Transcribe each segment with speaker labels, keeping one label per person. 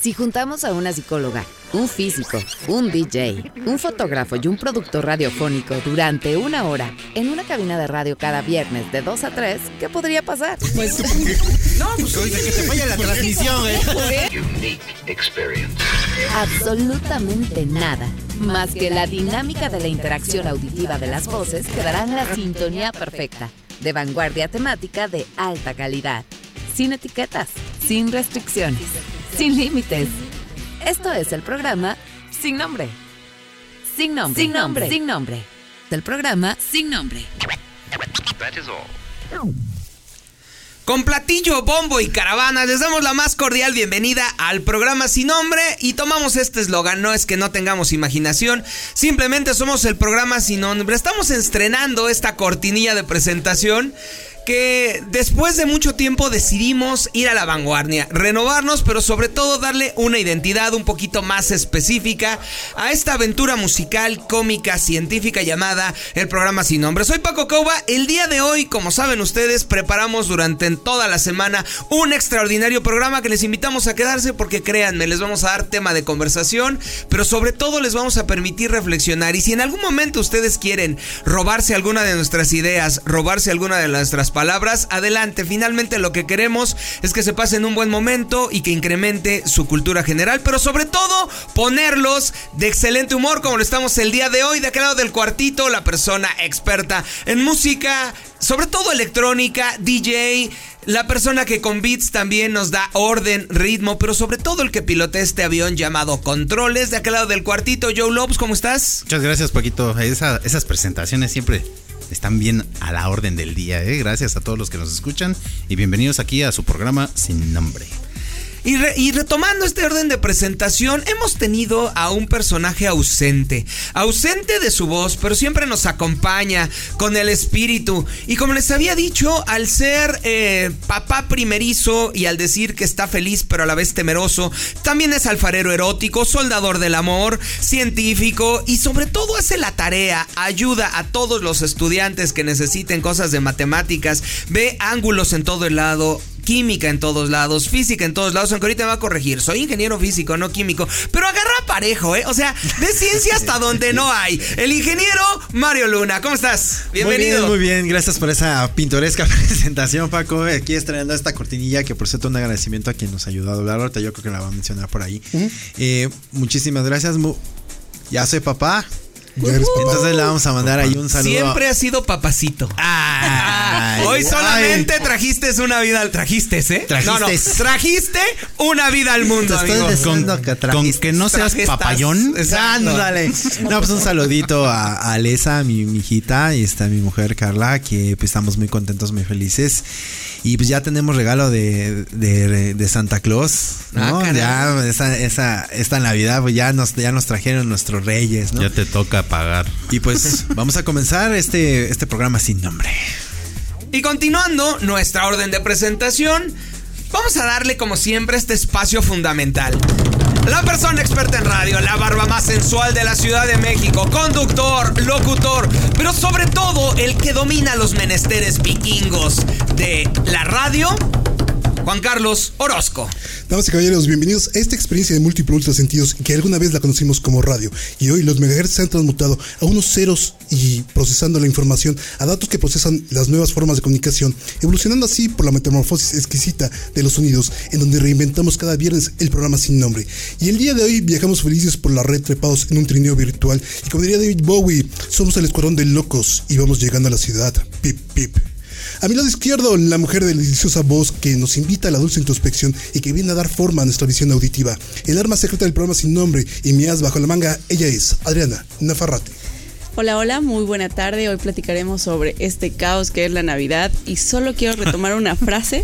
Speaker 1: Si juntamos a una psicóloga, un físico, un DJ, un fotógrafo y un productor radiofónico durante una hora en una cabina de radio cada viernes de 2 a 3, ¿qué podría pasar?
Speaker 2: Pues. no, pues que se vaya la transmisión, ¿eh?
Speaker 1: Unique experience. Absolutamente nada. Más que la dinámica de la interacción auditiva de las voces que darán la sintonía perfecta, de vanguardia temática de alta calidad, sin etiquetas, sin restricciones sin límites. Esto es el programa Sin Nombre. Sin nombre. Sin nombre. Sin nombre. El programa Sin Nombre.
Speaker 2: Con platillo, bombo y caravana les damos la más cordial bienvenida al programa Sin Nombre y tomamos este eslogan, no es que no tengamos imaginación, simplemente somos el programa Sin Nombre. Estamos estrenando esta cortinilla de presentación que después de mucho tiempo decidimos ir a la vanguardia, renovarnos, pero sobre todo darle una identidad un poquito más específica a esta aventura musical, cómica, científica llamada el programa Sin Nombre. Soy Paco Cauba. El día de hoy, como saben ustedes, preparamos durante toda la semana un extraordinario programa que les invitamos a quedarse porque créanme, les vamos a dar tema de conversación, pero sobre todo les vamos a permitir reflexionar. Y si en algún momento ustedes quieren robarse alguna de nuestras ideas, robarse alguna de nuestras palabras. Adelante, finalmente lo que queremos es que se pasen un buen momento y que incremente su cultura general, pero sobre todo ponerlos de excelente humor como lo estamos el día de hoy. De aquel lado del cuartito, la persona experta en música, sobre todo electrónica, DJ. La persona que con beats también nos da orden, ritmo, pero sobre todo el que pilotea este avión llamado Controles. De aquel lado del cuartito, Joe Lopes, ¿cómo estás?
Speaker 3: Muchas gracias, Paquito. esas presentaciones siempre están bien a la orden del día. ¿eh? Gracias a todos los que nos escuchan y bienvenidos aquí a su programa Sin Nombre.
Speaker 2: Y, retomando este orden de presentación, hemos tenido a un personaje ausente, ausente de su voz, pero siempre nos acompaña con el espíritu. Y como les había dicho, al ser eh, papá primerizo y al decir que está feliz pero a la vez temeroso, también es alfarero erótico, soldador del amor, científico y sobre todo hace la tarea, ayuda a todos los estudiantes que necesiten cosas de matemáticas, ve ángulos en todo el lado, química en todos lados, física en todos lados, aunque ahorita me va a corregir. Soy ingeniero físico, no químico. Pero agarra parejo, ¿eh? O sea, de ciencia hasta donde no hay. El ingeniero Mario Luna, ¿cómo estás?
Speaker 4: Bienvenido. Muy bien, muy bien. Gracias por esa pintoresca presentación, Paco. Aquí estrenando esta cortinilla que por cierto un agradecimiento a quien nos ayudó a doblar. Ahorita yo creo que la va a mencionar por ahí. Eh, muchísimas gracias. Ya soy papá. Entonces le vamos a mandar ahí un saludo.
Speaker 2: Siempre ha sido papacito. Hoy solamente trajiste una vida al trajiste, ¿eh? Trajiste. No, no, trajiste una vida al mundo, amigo.
Speaker 3: Con, que no seas papayón.
Speaker 4: Ándale. No, pues un saludito a, Alesa, mi, mi, hijita, y está mi mujer Carla, que pues, estamos muy contentos, muy felices. Y pues ya tenemos regalo de, de, Santa Claus. ¿no? Ah, ya esa, esa, esta Navidad, pues ya nos, ya nos trajeron nuestros reyes, ¿no?
Speaker 3: Ya te toca pagar.
Speaker 4: Y pues vamos a comenzar este, este programa sin nombre.
Speaker 2: Y continuando nuestra orden de presentación, vamos a darle como siempre este espacio fundamental. La persona experta en radio, la barba más sensual de la Ciudad de México, conductor, locutor, pero sobre todo el que domina los menesteres vikingos de la radio Juan Carlos Orozco.
Speaker 5: Damas y caballeros, bienvenidos a esta experiencia de múltiples sentidos que alguna vez la conocimos como radio. Y hoy los megahertz se han transmutado a unos ceros y procesando la información a datos que procesan las nuevas formas de comunicación, evolucionando así por la metamorfosis exquisita de los sonidos, en donde reinventamos cada viernes el programa sin nombre. Y el día de hoy viajamos felices por la red trepados en un trineo virtual. Y como diría David Bowie, somos el escuadrón de locos y vamos llegando a la ciudad. Pip, pip. A mi lado izquierdo, la mujer de la deliciosa voz que nos invita a la dulce introspección y que viene a dar forma a nuestra visión auditiva. El arma secreta del programa sin nombre y mi as bajo la manga, ella es Adriana Nafarrate.
Speaker 6: Hola, hola, muy buena tarde. Hoy platicaremos sobre este caos que es la Navidad y solo quiero retomar una frase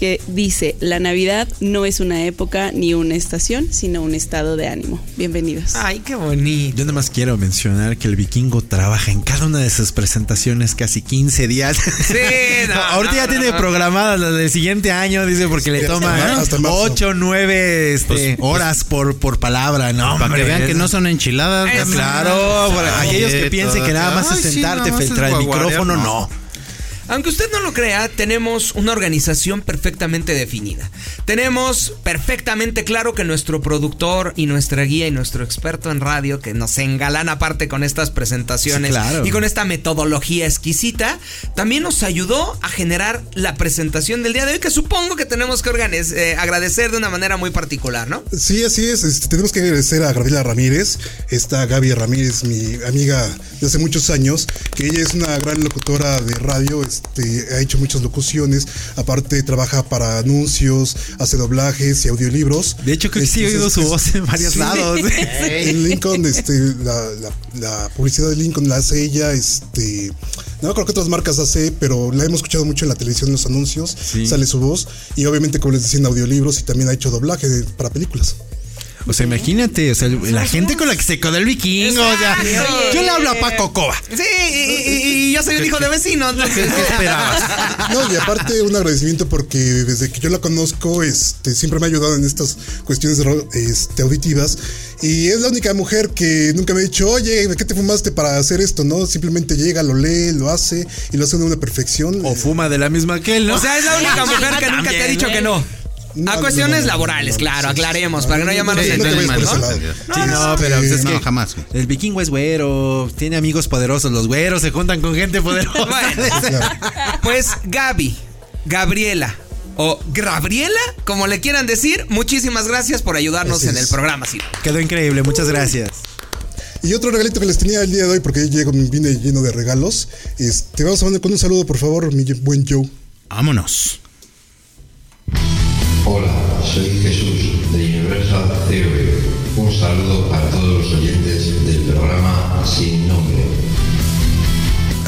Speaker 6: que dice, la Navidad no es una época ni una estación, sino un estado de ánimo. Bienvenidos.
Speaker 2: Ay, qué bonito.
Speaker 4: Yo nada más quiero mencionar que el vikingo trabaja en cada una de sus presentaciones casi 15 días. Sí, ahorita ya tiene programadas las del siguiente año, dice, porque le toma 8, 9 este, pues, horas por, por palabra, ¿no?
Speaker 3: Para que vean que no son enchiladas.
Speaker 4: claro, para aquellos que piensen que nada más es sentarte frente al micrófono, no.
Speaker 2: Aunque usted no lo crea, tenemos una organización perfectamente definida. Tenemos perfectamente claro que nuestro productor y nuestra guía y nuestro experto en radio, que nos engalana aparte con estas presentaciones
Speaker 4: Sí, claro.
Speaker 2: y con esta metodología exquisita, también nos ayudó a generar la presentación del día de hoy, que supongo que tenemos que eh, agradecer de una manera muy particular, ¿no?
Speaker 5: Sí, así es. este, tenemos que agradecer a Gabriela Ramírez, esta Gaby Ramírez, mi amiga de hace muchos años, que ella es una gran locutora de radio, este, ha hecho muchas locuciones, aparte trabaja para anuncios, hace doblajes y audiolibros.
Speaker 4: De hecho, creo que sí he oído su voz en varios lados.
Speaker 5: En Lincoln, este, la, la- la publicidad de Lincoln la hace ella, este, no creo que otras marcas hace, pero la hemos escuchado mucho en la televisión, en los anuncios,
Speaker 4: Sí.
Speaker 5: sale su voz, y obviamente, como les decía, en audiolibros y también ha hecho doblaje para películas.
Speaker 4: O sea, imagínate, o sea, la gente con la que se quedó el vikingo, o sea, yo le hablo a Paco Coba.
Speaker 2: Sí, y, y- y yo soy un hijo de vecino. entonces-
Speaker 3: ¿Qué esperabas?
Speaker 5: No, y aparte un agradecimiento porque desde que yo la conozco, este, siempre me ha ayudado en estas cuestiones este, auditivas. Y es la única mujer que nunca me ha dicho, oye, ¿de qué te fumaste para hacer esto? No, simplemente llega, lo lee, lo hace y lo hace de una perfección.
Speaker 4: O fuma de la misma que él, ¿no?
Speaker 2: O sea, es la única mujer que nunca te ha dicho que no.
Speaker 5: No,
Speaker 2: A cuestiones
Speaker 5: no, no,
Speaker 2: laborales, claro,
Speaker 5: sí, sí.
Speaker 2: aclaremos, para que no
Speaker 5: por
Speaker 2: entendidos,
Speaker 5: ese
Speaker 2: ¿no?
Speaker 4: Sí, no, pero pues es
Speaker 5: no,
Speaker 4: que
Speaker 3: jamás.
Speaker 4: el vikingo es güero, tiene amigos poderosos, los güeros se juntan con gente poderosa.
Speaker 2: Bueno, pues Gaby, Gabriela o Gabriela, como le quieran decir, muchísimas gracias por ayudarnos en el programa, sí.
Speaker 4: Quedó increíble, muchas gracias.
Speaker 5: Y otro regalito que les tenía el día de hoy, porque llego, vine lleno de regalos. Este, vamos a mandar con un saludo, por favor, mi buen Joe.
Speaker 3: Vámonos.
Speaker 7: Hola, soy Jesús de Universal Theory. Un saludo para todos los oyentes del programa Sin Nombre.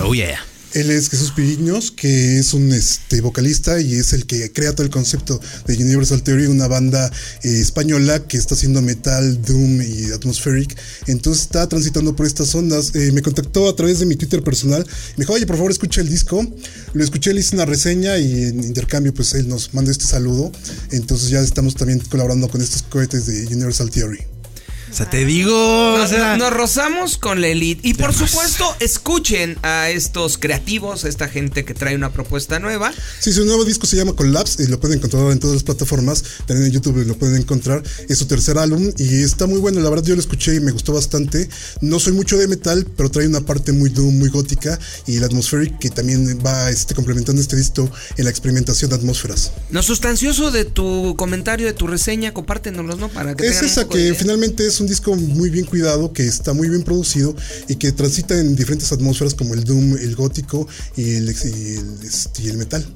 Speaker 3: Oh yeah.
Speaker 5: Él es Jesús Piriños, que es un este, vocalista y es el que crea todo el concepto de Universal Theory, una banda eh, española que está haciendo metal, doom y atmospheric. Entonces está transitando por estas ondas. Eh, me contactó a través de mi Twitter personal. Me dijo, oye, por favor, escucha el disco. Lo escuché, le hice una reseña y en intercambio, pues él nos manda este saludo. Entonces ya estamos también colaborando con estos cohetes de Universal Theory.
Speaker 4: O sea, te digo, o
Speaker 2: Nos, rozamos con la elite. Y por supuesto, escuchen a estos creativos, a esta gente que trae una propuesta nueva.
Speaker 5: Sí, su nuevo disco se llama Collapse y lo pueden encontrar en todas las plataformas. También en YouTube lo pueden encontrar. Es su tercer álbum y está muy bueno. La verdad, yo lo escuché y me gustó bastante. No soy mucho de metal, pero trae una parte muy doom, muy gótica y el atmospheric que también va este, complementando este disco en la experimentación de atmósferas.
Speaker 2: Lo sustancioso de tu comentario, de tu reseña, compártenoslos, ¿no? Para que
Speaker 5: Es esa que finalmente es un disco muy bien cuidado, que está muy bien producido y que transita en diferentes atmósferas como el doom, el gótico y el, y el, este, y el metal.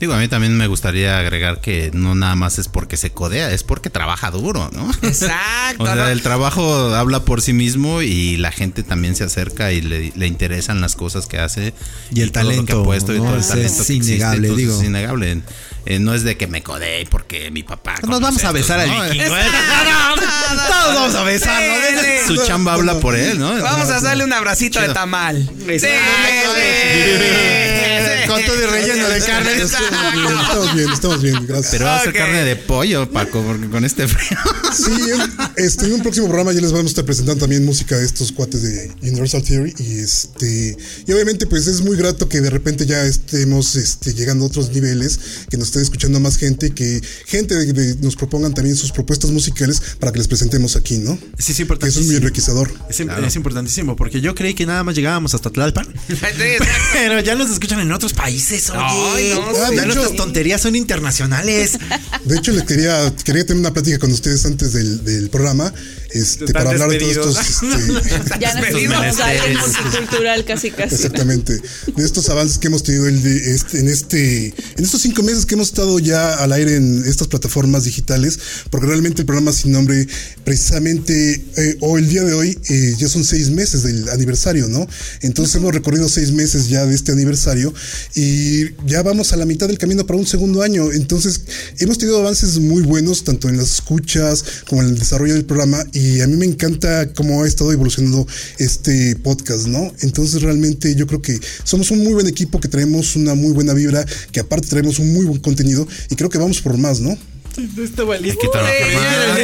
Speaker 3: Digo, a mí también me gustaría agregar que no nada más es porque se codea, es porque trabaja duro, ¿no?
Speaker 2: Exacto.
Speaker 3: O sea,
Speaker 2: ¿no?
Speaker 3: el trabajo habla por sí mismo y la gente también se acerca y le, le interesan las cosas que hace
Speaker 4: Y el
Speaker 3: todo lo que
Speaker 4: talento,
Speaker 3: ha puesto y
Speaker 4: ¿no?
Speaker 3: todo el
Speaker 4: Es-
Speaker 3: talento
Speaker 4: es
Speaker 3: que existe,
Speaker 4: innegable,
Speaker 3: entonces
Speaker 4: digo.
Speaker 3: Es innegable. Eh, no es de que me codee porque mi papá.
Speaker 4: nos vamos a besar
Speaker 3: ¿no?
Speaker 4: al vikingo.
Speaker 2: Todos
Speaker 4: vamos a besarlo.
Speaker 3: Su chamba habla por él, ¿no?
Speaker 2: Vamos a hacerle un abracito de tamal. Sí.
Speaker 4: Con todo el relleno de carne.
Speaker 5: Estamos bien, estamos bien, estamos bien, gracias.
Speaker 3: Pero va a ser carne de pollo, Paco, porque con este frío.
Speaker 5: Sí, en, este, en un próximo programa ya les vamos a estar presentando también música de estos cuates de Universal Theory y este y obviamente pues es muy grato que de repente ya estemos este, llegando a otros niveles, que nos esté escuchando más gente y que gente de- de- nos propongan también sus propuestas musicales para que les presentemos aquí, ¿no?
Speaker 4: Sí, es
Speaker 5: Que eso es muy enriquecedor.
Speaker 4: Es, im- es importantísimo porque yo creí que nada más llegábamos hasta Tlalpan.
Speaker 2: Sí.
Speaker 4: Pero ya nos escuchan en otros países, oye.
Speaker 2: Ay, no,
Speaker 5: sí.
Speaker 4: ya
Speaker 5: de
Speaker 4: nuestras
Speaker 5: hecho-
Speaker 4: tonterías son internacionales.
Speaker 5: De hecho, les quería, quería tener una plática con ustedes antes del, del programa, este, para hablar de todos estos este,
Speaker 6: Ya nos a multicultural casi casi.
Speaker 5: Exactamente. De estos avances que hemos tenido el de- este- en este, en estos cinco meses que hemos estado ya al aire en estas plataformas digitales, porque realmente el programa sin nombre, precisamente, eh, o el día de hoy, eh, ya son seis meses del aniversario, ¿no? Entonces hemos recorrido seis meses ya de este aniversario y ya vamos a la mitad del camino para un segundo año. Entonces hemos tenido avances muy buenos, tanto en las escuchas como en el desarrollo del programa y a mí me encanta cómo ha estado evolucionando este podcast, ¿no? Entonces realmente yo creo que somos un muy buen equipo, que traemos una muy buena vibra, que aparte traemos un muy buen contenido y creo que vamos por más, ¿no?
Speaker 3: Hay que trabajar más.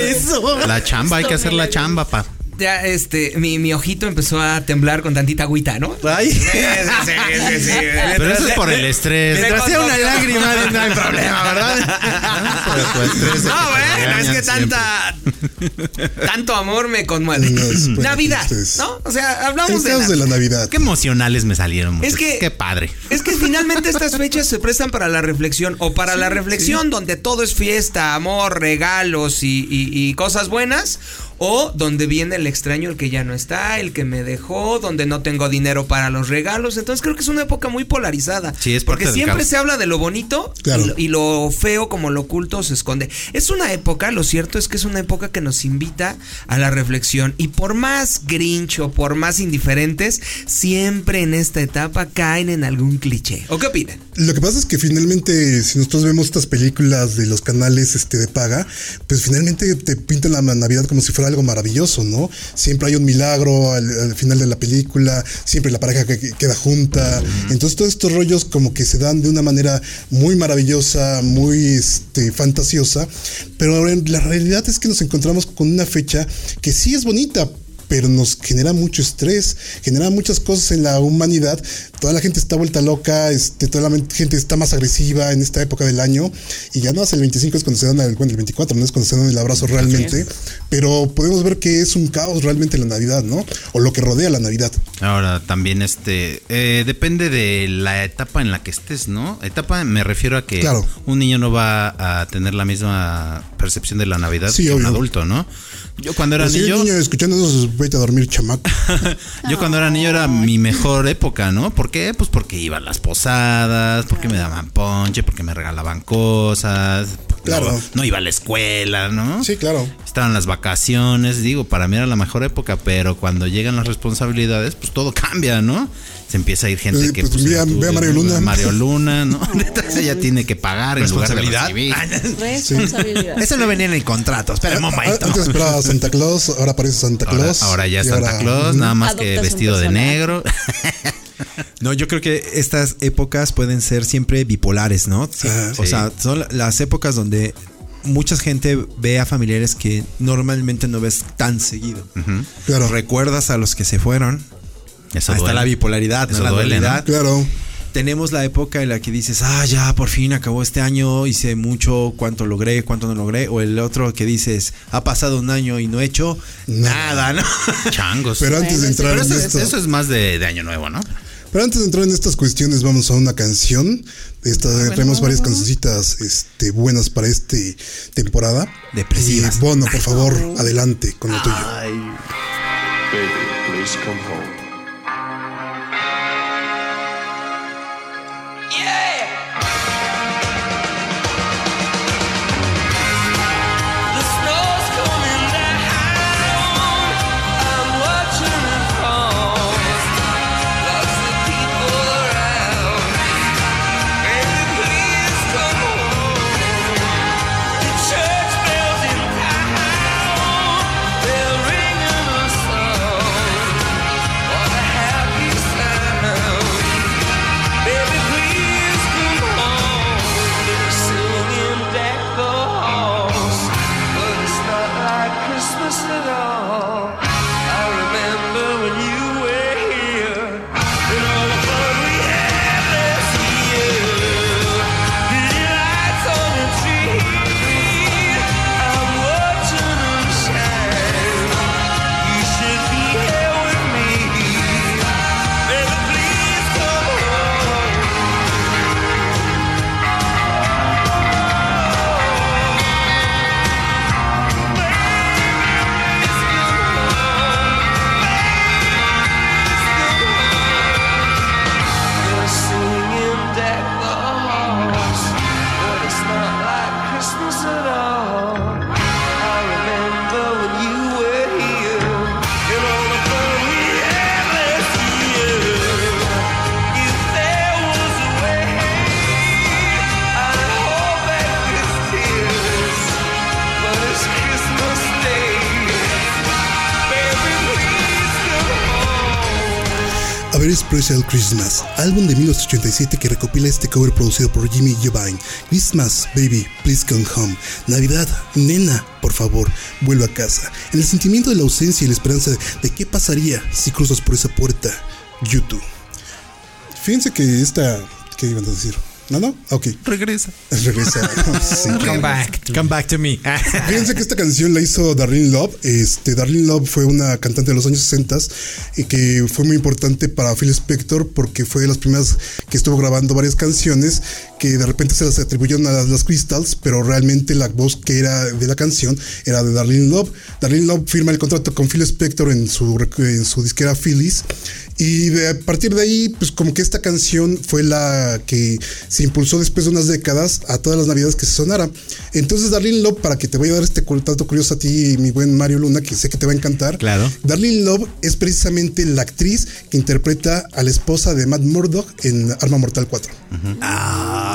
Speaker 3: La chamba, hay que hacer la chamba, pa.
Speaker 2: Ya este, mi, mi ojito empezó a temblar con tantita agüita, ¿no?
Speaker 4: Ay.
Speaker 2: Sí, sí, sí, sí.
Speaker 3: Pero eso es por el estrés.
Speaker 2: Me
Speaker 4: sea una lágrima, no hay problema, ¿verdad?
Speaker 3: Por tu estrés
Speaker 2: No, bueno, es que tanta. Tanto amor me conmueve.
Speaker 5: No,
Speaker 2: Navidad. ¿no? O sea, hablamos de. la-
Speaker 5: de la Navidad.
Speaker 3: Qué emocionales me salieron.
Speaker 2: Es que-
Speaker 3: Qué padre.
Speaker 2: Es que finalmente estas fechas se prestan para la reflexión o para la reflexión donde todo es fiesta, amor, regalos y, y- y cosas buenas. O donde viene el extraño, el que ya no está, el que me dejó, donde no tengo dinero para los regalos. Entonces creo que es una época muy polarizada.
Speaker 3: Sí, es
Speaker 2: Porque siempre se habla de lo bonito
Speaker 5: Claro.
Speaker 2: y, lo, y lo feo como lo oculto se esconde. Es una época, lo cierto es que es una época que nos invita a la reflexión. Y por más grinch o por más indiferentes, siempre en esta etapa caen en algún cliché. ¿O qué opinan?
Speaker 5: Lo que pasa es que finalmente, si nosotros vemos estas películas de los canales este, de paga, pues finalmente te pintan la Navidad como si fuera algo maravilloso, ¿no? Siempre hay un milagro al, al final de la película, siempre la pareja que, que queda junta. Entonces, todos estos rollos como que se dan de una manera muy maravillosa, muy este, fantasiosa, pero en la realidad es que nos encontramos con una fecha que sí es bonita, pero nos genera mucho estrés, genera muchas cosas en la humanidad. Toda la gente está vuelta loca, este, toda la gente está más agresiva en esta época del año. Y ya no es el 25 es cuando se dan el, bueno, el 24, no es cuando se dan el abrazo realmente. Pero podemos ver que es un caos realmente la Navidad, ¿no? O lo que rodea la Navidad.
Speaker 3: Ahora también este eh, depende de la etapa en la que estés, ¿no? Etapa me refiero a que
Speaker 5: Claro.
Speaker 3: un niño no va a tener la misma percepción de la Navidad
Speaker 5: Sí,
Speaker 3: que un adulto, ¿no? Yo cuando era niño,
Speaker 5: niño escuchando eso, vete a dormir, chamaco.
Speaker 3: yo cuando era niño era mi mejor época, ¿no? ¿Por qué? Pues porque iba a las posadas, porque me daban ponche, porque me regalaban cosas,
Speaker 5: Claro.
Speaker 3: no, no iba a la escuela, ¿no?
Speaker 5: Sí, claro.
Speaker 3: Estaban las vacaciones, digo, para mí era la mejor época, pero cuando llegan las responsabilidades, pues todo cambia, ¿no? Se empieza a ir gente
Speaker 5: Pues,
Speaker 3: que...
Speaker 5: pues, ve a-
Speaker 3: tú-
Speaker 5: ve a Mario Luna.
Speaker 3: Mario Luna, ¿no? Entonces ella tiene que pagar en lugar de
Speaker 4: Responsabilidad.
Speaker 3: recibir.
Speaker 6: Responsabilidad.
Speaker 4: Eso no venía en el contrato. Espera un
Speaker 5: Ah,
Speaker 4: momento.
Speaker 5: Antes esperaba a Santa Claus, ahora aparece Santa Claus.
Speaker 3: ahora ya
Speaker 5: y
Speaker 3: Santa
Speaker 5: ahora-
Speaker 3: Claus, nada más que vestido de negro.
Speaker 4: No, yo creo que estas épocas pueden ser siempre bipolares, ¿no? Sí. O sea, son la- las épocas donde mucha gente ve a familiares que normalmente no ves tan seguido.
Speaker 5: Claro.
Speaker 4: Recuerdas a los que se fueron.
Speaker 3: Eso
Speaker 4: Ahí está la bipolaridad, ¿no? La
Speaker 3: duele,
Speaker 4: dualidad.
Speaker 5: Claro.
Speaker 4: Tenemos la época en la que dices, ah, ya, por fin acabó este año, hice mucho, cuánto logré, cuánto no logré. O el otro que dices, ha pasado un año y no he hecho nada, ¿no?
Speaker 3: Changos.
Speaker 5: Pero antes de
Speaker 6: Bueno,
Speaker 5: entrar
Speaker 3: Pero
Speaker 5: en
Speaker 3: eso,
Speaker 5: esto,
Speaker 3: eso es más de, de año nuevo, ¿no?
Speaker 5: pero antes de entrar en estas cuestiones, vamos a una canción. Esta, Tenemos varias cancioncitas este, buenas para esta temporada.
Speaker 4: Depresivas.
Speaker 5: Y Bono, por favor, adelante con lo tuyo.
Speaker 8: Baby, please come home.
Speaker 5: Christmas, álbum de 1987 que recopila este cover producido por Jimmy Jovine. Christmas, baby, please come home. Navidad, nena, por favor, vuelve a casa. En el sentimiento de la ausencia y la esperanza de qué pasaría si cruzas por esa puerta, YouTube. Fíjense que esta. ¿Qué iban a decir? ¿No, no? Ok.
Speaker 3: Regresa.
Speaker 5: Regresa. Sí,
Speaker 2: Come back.
Speaker 4: Come back to me.
Speaker 5: Fíjense que esta canción la hizo Darlene Love. Este, Darlene Love fue una cantante de los años 60 y que fue muy importante para Phil Spector porque fue de las primeras que estuvo grabando varias canciones que de repente se las atribuyeron a las, las Crystals, pero realmente la voz que era de la canción era de Darlene Love. Darlene Love firma el contrato con Phil Spector en su, en su disquera Phyllis y de, a partir de ahí, pues como que esta canción fue la que se impulsó después de unas décadas a todas las navidades que se sonara. Entonces, Darlene Love, para que te vaya a dar este dato curioso a ti, mi buen Mario Luna, que sé que te va a encantar.
Speaker 4: Claro.
Speaker 5: Darlene Love es precisamente la actriz que interpreta a la esposa de Matt Murdock en Arma Mortal 4.
Speaker 4: Ah,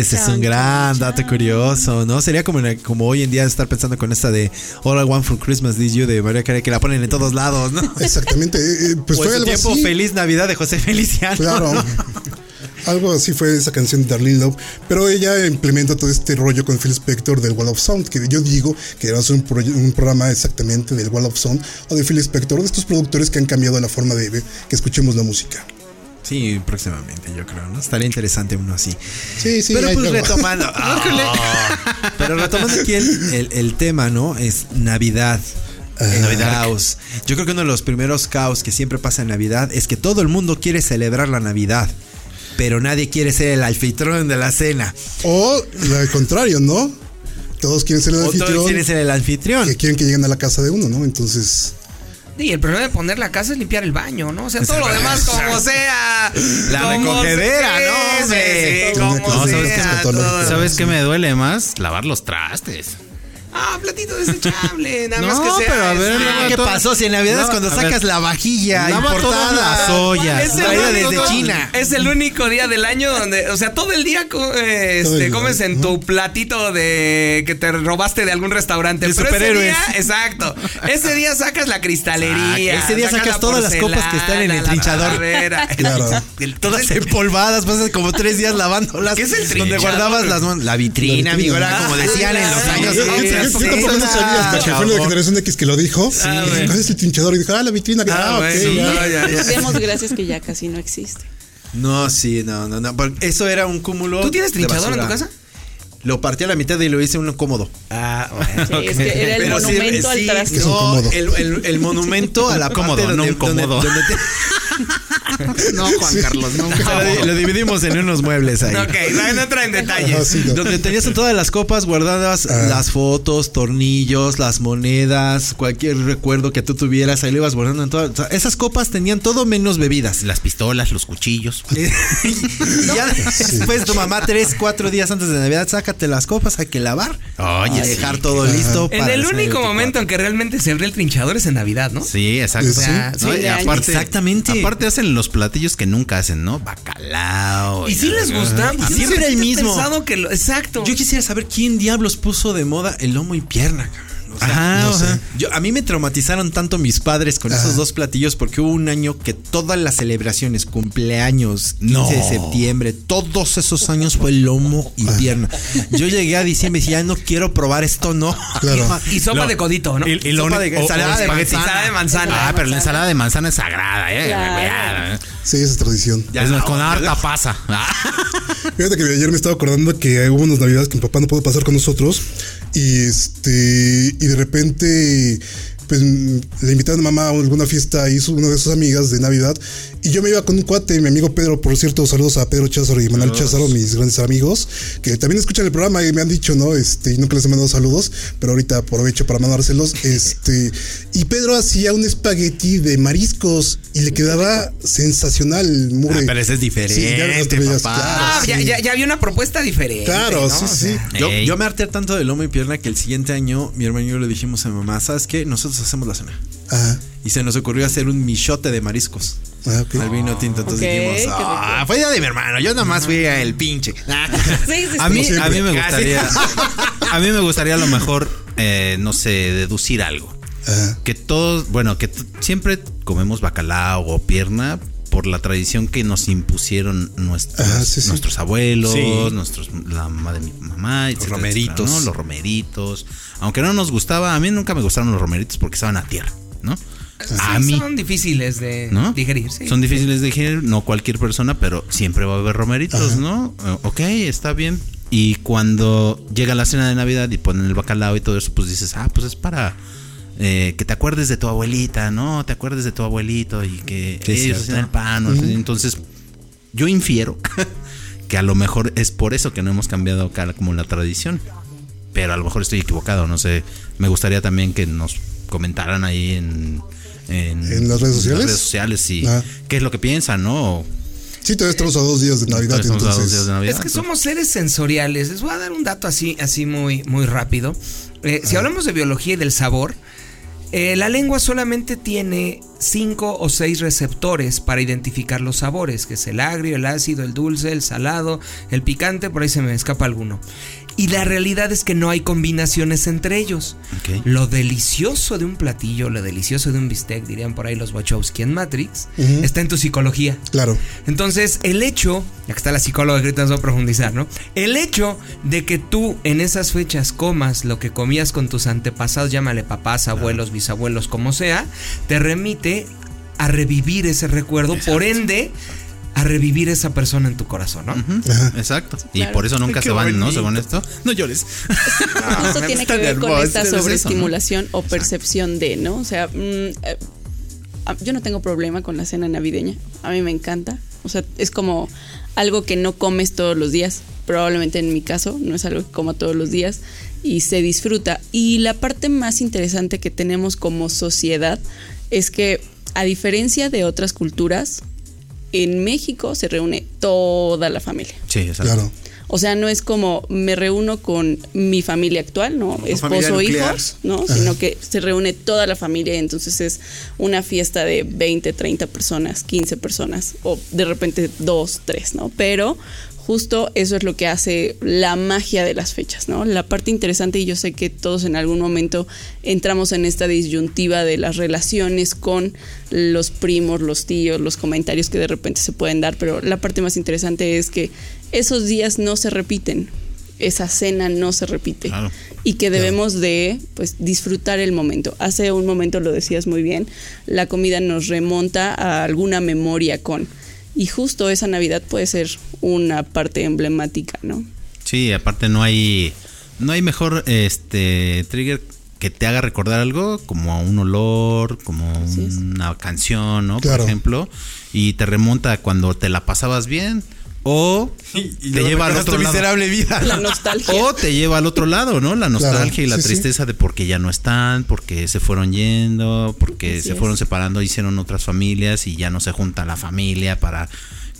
Speaker 4: ese es un gran dato curioso, ¿no? Sería como, como hoy en día estar pensando con esta de All I Want for Christmas is You de María Carey que la ponen en todos lados, ¿no?
Speaker 5: Exactamente. eh, eh, pues
Speaker 4: O
Speaker 5: fue algo
Speaker 4: tiempo
Speaker 5: así.
Speaker 4: Feliz Navidad de José Feliciano.
Speaker 5: Claro. Algo así fue esa canción de Darlene Love, pero ella implementa todo este rollo con Phil Spector del Wall of Sound, que yo digo que va a ser un, proye- un programa exactamente del Wall of Sound o de Phil Spector, de estos productores que han cambiado la forma de de que escuchemos la música.
Speaker 4: Sí, próximamente, yo creo, ¿no? Estaría interesante uno así.
Speaker 5: Sí, sí.
Speaker 4: pero pues retomando. Ah. pero retomando aquí el, el- el tema, ¿no? Es Navidad. El caos. Yo creo que uno de los primeros caos que siempre pasa en Navidad es que todo el mundo quiere celebrar la Navidad. Pero nadie quiere ser el anfitrión de la cena.
Speaker 5: O al contrario, ¿no? Todos quieren ser el
Speaker 4: O todos
Speaker 5: anfitrión.
Speaker 4: quieren ser el anfitrión.
Speaker 5: Que quieren que lleguen a la casa de uno, ¿no? Entonces.
Speaker 2: Y el problema de poner la casa es limpiar el baño, ¿no? O sea, todo lo demás como sea.
Speaker 4: La
Speaker 2: como
Speaker 4: recogedera,
Speaker 2: sea,
Speaker 4: ¿no,
Speaker 2: sí, sí, como
Speaker 3: No, ¿sabes
Speaker 2: sea,
Speaker 5: que-
Speaker 3: ¿Sabes qué me duele más? Lavar los trastes.
Speaker 2: Ah, platito desechable, nada
Speaker 3: No,
Speaker 2: más que sea.
Speaker 3: pero a ver,
Speaker 2: este,
Speaker 4: ¿Qué
Speaker 3: todo-
Speaker 4: pasó? Si en Navidad es cuando sacas
Speaker 3: ver.
Speaker 4: la vajilla importada.
Speaker 3: todas las ollas.
Speaker 2: Es el,
Speaker 4: Traída
Speaker 2: único,
Speaker 4: desde China.
Speaker 2: es el único día del año donde, o sea, todo el día eh, este, comes en tu platito de que te robaste de algún restaurante.
Speaker 4: De
Speaker 2: pero
Speaker 4: superhéroes.
Speaker 2: ese día, exacto. Ese día sacas la cristalería.
Speaker 4: Ese día sacas todas las copas que están en el trinchador.
Speaker 2: talavera.
Speaker 5: Claro.
Speaker 2: El-
Speaker 4: Todas empolvadas, pasas como tres días lavándolas.
Speaker 2: ¿Qué es el
Speaker 4: Donde guardabas las mon- La vitrina, amigo, era como decían en los
Speaker 2: Ah,
Speaker 4: años.
Speaker 2: Sí,
Speaker 5: Yo, yo-
Speaker 2: sí,
Speaker 5: tampoco no sabía hasta que fue la generación X que lo dijo. Y, ¿Cuál es el trinchador? Y dijo, ah, la vitrina.
Speaker 2: Ah,
Speaker 5: Ah, ok,
Speaker 2: bueno,
Speaker 5: ya.
Speaker 2: no, ya, ya.
Speaker 6: Demos gracias que ya casi no existe.
Speaker 4: No, sí, no, no, no. Eso era un cúmulo.
Speaker 2: ¿Tú tienes trinchador en tu casa?
Speaker 4: Lo partí a la mitad y lo hice uno cómodo.
Speaker 2: Ah,
Speaker 6: Sí, es que era el
Speaker 4: Pero sí,
Speaker 6: monumento al
Speaker 4: sí,
Speaker 6: traste.
Speaker 5: Es un
Speaker 4: No,
Speaker 5: cómodo.
Speaker 4: el, el- el monumento a la
Speaker 3: Cómodo,
Speaker 4: parte
Speaker 3: no
Speaker 4: donde-
Speaker 3: un cómodo.
Speaker 4: donde- donde te-
Speaker 3: No, Juan Carlos, no.
Speaker 4: O lo, dividimos en unos muebles ahí.
Speaker 2: Ok, no, no traen detalles.
Speaker 5: sí, no.
Speaker 4: Donde tenías en todas las copas guardadas
Speaker 5: Ah.
Speaker 4: las fotos, tornillos, las monedas, cualquier recuerdo que tú tuvieras, ahí lo ibas guardando en todas. o sea, esas copas tenían todo menos bebidas.
Speaker 3: Las pistolas, los cuchillos.
Speaker 4: y ya después tu mamá, tres, cuatro días antes de Navidad, sácate las copas, hay que lavar.
Speaker 3: Oye,
Speaker 4: y dejar
Speaker 3: sí.
Speaker 4: todo listo.
Speaker 2: En
Speaker 4: para
Speaker 2: el único
Speaker 4: 24.
Speaker 2: momento en que realmente se abre el trinchador es en Navidad, ¿no?
Speaker 3: Sí, exacto.
Speaker 5: Sí,
Speaker 2: sí.
Speaker 3: ¿No?
Speaker 6: Fin
Speaker 3: Y
Speaker 6: de año.
Speaker 3: aparte,
Speaker 4: Exactamente.
Speaker 3: Aparte hacen los platillos que nunca hacen, ¿no? Bacalao.
Speaker 2: Y si les gusta, pues
Speaker 4: Siempre el mismo.
Speaker 2: pensado que lo- exacto.
Speaker 4: Yo quisiera saber quién diablos puso de moda el lomo y pierna, cabrón. O sea,
Speaker 3: Ajá,
Speaker 5: no sé.
Speaker 4: Yo, a mí me traumatizaron tanto mis padres con esos dos platillos porque hubo un año que todas las celebraciones, cumpleaños, 15
Speaker 3: No.
Speaker 4: de septiembre, todos esos años fue lomo y pierna. Yo llegué a diciembre y decía, "Ya no quiero probar esto, no.
Speaker 5: Claro.
Speaker 2: y sopa
Speaker 3: Lo-
Speaker 2: de codito, ¿no?
Speaker 3: Y, y lo
Speaker 4: Sopa de-
Speaker 3: o-
Speaker 4: ensalada
Speaker 3: o
Speaker 4: de manzana.
Speaker 2: Ensalada de manzana.
Speaker 3: Ah, pero la ensalada de manzana es sagrada, ¿eh?
Speaker 5: Sí, esa es tradición.
Speaker 4: Ya
Speaker 3: es
Speaker 4: no,
Speaker 3: con harta pasa.
Speaker 5: Fíjate que ayer me estaba acordando que hubo unas navidades que mi papá no pudo pasar con nosotros y este y de repente pues le invitaron a mamá a alguna fiesta hizo una de sus amigas de Navidad y yo me iba con un cuate, mi amigo Pedro, por cierto, saludos a Pedro Cházaro y Manuel Cházaro, mis grandes amigos, que también escuchan el programa y me han dicho, ¿no? Este, y nunca les he mandado saludos, pero ahorita aprovecho para mandárselos. Este, y Pedro hacía un espagueti de mariscos y le quedaba sensacional, mugre.
Speaker 4: Ah, pero ese es diferente,
Speaker 5: Sí, ya no te veías,
Speaker 4: papá.
Speaker 5: claro,
Speaker 2: Ah, ya,
Speaker 5: sí.
Speaker 2: ya, ya había una propuesta diferente.
Speaker 5: Claro,
Speaker 2: ¿no?
Speaker 5: sí, sí.
Speaker 4: Yo, yo me harté tanto de lomo y pierna que el siguiente año mi hermano y yo le dijimos a mi mamá, ¿sabes qué? Nosotros hacemos la cena.
Speaker 5: Ajá.
Speaker 4: Y se nos ocurrió hacer un michote de mariscos.
Speaker 5: Ah, ok.
Speaker 4: Al vino tinto. Entonces
Speaker 6: Ok, qué
Speaker 4: dijimos, ah, fue idea de mi hermano. Yo nada más fui el pinche.
Speaker 6: Sí, sí,
Speaker 3: A mí, a mí me gustaría. A mí me gustaría a lo mejor, eh, no sé, deducir algo.
Speaker 5: Ajá.
Speaker 3: Que todos, bueno, que siempre comemos bacalao o pierna, por la tradición que nos impusieron nuestros,
Speaker 5: Ah, sí, sí.
Speaker 3: nuestros abuelos,
Speaker 4: Sí.
Speaker 3: nuestros, la mamá de mi mamá, etcétera,
Speaker 4: romeritos.
Speaker 3: etcétera, ¿no? Los romeritos. Aunque no nos gustaba, a mí nunca me gustaron los romeritos porque estaban a tierra, ¿no? A mí.
Speaker 2: Son difíciles de
Speaker 3: ¿no?
Speaker 2: digerir, sí.
Speaker 3: Son difíciles de digerir, no cualquier persona, pero siempre va a haber romeritos,
Speaker 5: Ajá.
Speaker 3: ¿no? Eh, ok, está bien. Y cuando llega la cena de Navidad y ponen el bacalao y todo eso, pues dices, ah, pues es para eh, que te acuerdes de tu abuelita, ¿no? Te acuerdes de tu abuelito y que
Speaker 4: Sí,
Speaker 3: ellos hacían el pan. Entonces, yo infiero que a lo mejor es por eso que no hemos cambiado acá como la tradición. Pero a lo mejor estoy equivocado, no sé. Me gustaría también que nos comentaran ahí en...
Speaker 5: ¿En las redes sociales?
Speaker 3: redes sociales, sí.
Speaker 5: Ah.
Speaker 3: ¿Qué es lo que piensan, no?
Speaker 5: Sí, todavía estamos a dos días de Navidad,
Speaker 3: Estamos a dos
Speaker 5: entonces.
Speaker 3: días de Navidad,
Speaker 2: Es que
Speaker 3: entonces-
Speaker 2: somos seres sensoriales. Les voy a dar un dato así, así muy, muy rápido. Eh, si hablamos de biología y del sabor, eh, la lengua solamente tiene cinco o seis receptores para identificar los sabores, que es el agrio, el ácido, el dulce, el salado, el picante, por ahí se me escapa alguno. Y la realidad es que no hay combinaciones entre ellos. Lo delicioso de un platillo, lo delicioso de un bistec, dirían por ahí los Wachowski en Matrix, está en tu psicología.
Speaker 5: Claro.
Speaker 2: Entonces, el hecho, ya que está la psicóloga que ahorita nos va a profundizar, ¿no? El hecho de que tú en esas fechas comas lo que comías con tus antepasados, llámale papás, abuelos, bisabuelos, como sea, te remite a revivir ese recuerdo, por ende, a revivir esa persona en tu corazón, ¿no?
Speaker 3: Exacto. Y
Speaker 6: Claro.
Speaker 3: por eso nunca
Speaker 4: qué
Speaker 3: se van, ¿no? Según esto. No llores.
Speaker 6: Justo tiene que ver con esta
Speaker 3: ¿no?
Speaker 6: sobreestimulación o percepción de, ¿no? O sea, mm, eh, ah, yo no tengo problema con la cena navideña. A mí me encanta. O sea, es como algo que no comes todos los días. Probablemente en mi caso no es algo que coma todos los días y se disfruta. Y la parte más interesante que tenemos como sociedad es que a diferencia de otras culturas, en México se reúne toda la familia.
Speaker 3: Sí, exacto.
Speaker 5: Claro.
Speaker 6: O sea, no es como me reúno con mi familia actual, ¿no?
Speaker 4: familia
Speaker 6: Esposo, hijos, ¿no? Sino que se reúne toda la familia y entonces es una fiesta de 20, 30 personas, 15 personas o de repente 2, 3, ¿no? Pero justo eso es lo que hace la magia de las fechas, ¿no? La parte interesante y yo sé que todos en algún momento entramos en esta disyuntiva de las relaciones con los primos, los tíos, los comentarios que de repente se pueden dar, pero la parte más interesante es que esos días no se repiten, esa cena no se repite
Speaker 3: Claro.
Speaker 6: y que debemos de pues disfrutar el momento. Hace un momento lo decías muy bien, la comida nos remonta a alguna memoria con y justo esa Navidad puede ser una parte emblemática, ¿no?
Speaker 3: Sí, aparte no hay no hay mejor este trigger que te haga recordar algo como un olor, como una canción, ¿no?
Speaker 5: Claro.
Speaker 3: Por ejemplo, y te remonta a cuando te la pasabas bien o
Speaker 4: Y
Speaker 3: te lleva al otro lado.
Speaker 4: miserable vida.
Speaker 6: La nostalgia.
Speaker 3: O te lleva al otro lado, ¿no? La nostalgia y la
Speaker 5: sí, sí.
Speaker 3: tristeza de porque ya no están, porque se fueron yendo, porque
Speaker 6: Así
Speaker 3: se
Speaker 6: es.
Speaker 3: fueron separando, hicieron otras familias y ya no se junta la familia para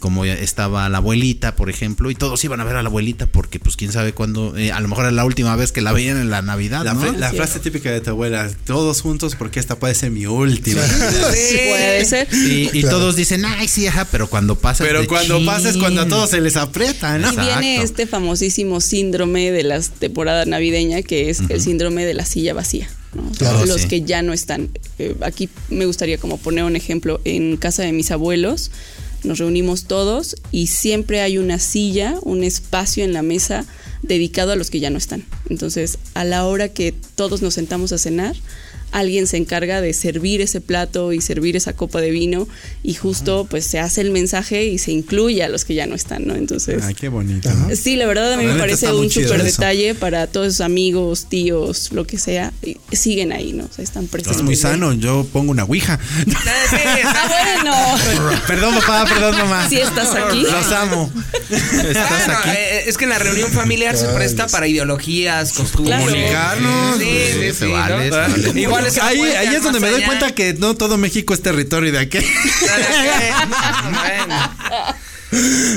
Speaker 3: como estaba la abuelita, por ejemplo, y todos iban a ver a la abuelita porque pues quién sabe cuándo, eh, a lo mejor era la última vez que la veían en la Navidad,
Speaker 4: La,
Speaker 3: ¿no?
Speaker 4: fre- la
Speaker 6: Sí.
Speaker 4: frase típica de tu abuela, todos juntos porque esta puede ser mi última.
Speaker 6: Puede ser.
Speaker 3: Y, y
Speaker 5: Claro.
Speaker 3: todos dicen, ay, sí, ajá, pero cuando pasa.
Speaker 4: Pero cuando pasa es cuando a todos se les aprieta, ¿no?
Speaker 6: Y viene
Speaker 3: Exacto.
Speaker 6: este famosísimo síndrome de la temporada navideña, que es el síndrome de la silla vacía. ¿no?
Speaker 5: Claro,
Speaker 6: los
Speaker 3: sí.
Speaker 6: que ya no están. Eh, aquí me gustaría como poner un ejemplo. En casa de mis abuelos nos reunimos todos y siempre hay una silla, un espacio en la mesa dedicado a los que ya no están. Entonces, a la hora que todos nos sentamos a cenar, alguien se encarga de servir ese plato y servir esa copa de vino y justo pues se hace el mensaje y se incluye a los que ya no están, ¿no? Entonces,
Speaker 4: Ay, qué bonito.
Speaker 6: Sí, la verdad a mí
Speaker 4: La
Speaker 6: me parece un súper detalle para todos sus amigos, tíos, lo que sea. y siguen ahí, ¿no? O sea, están presentes.
Speaker 4: Es muy sano, yo pongo una ouija.
Speaker 6: Ah, bueno.
Speaker 4: perdón papá, perdón mamá.
Speaker 6: Si estás aquí.
Speaker 4: Los amo.
Speaker 3: Estás
Speaker 2: Bueno,
Speaker 3: aquí.
Speaker 2: eh, es que en la reunión familiar se presta para ideologías, costumbres.
Speaker 4: Comunicarnos.
Speaker 2: Sí, sí,
Speaker 3: Sí,
Speaker 2: sí,
Speaker 3: vale,
Speaker 2: ¿no?
Speaker 3: vale.
Speaker 2: Igual es
Speaker 4: ahí, ahí es donde me doy
Speaker 2: allá.
Speaker 4: cuenta que no todo México es territorio de aquel.
Speaker 2: Bueno.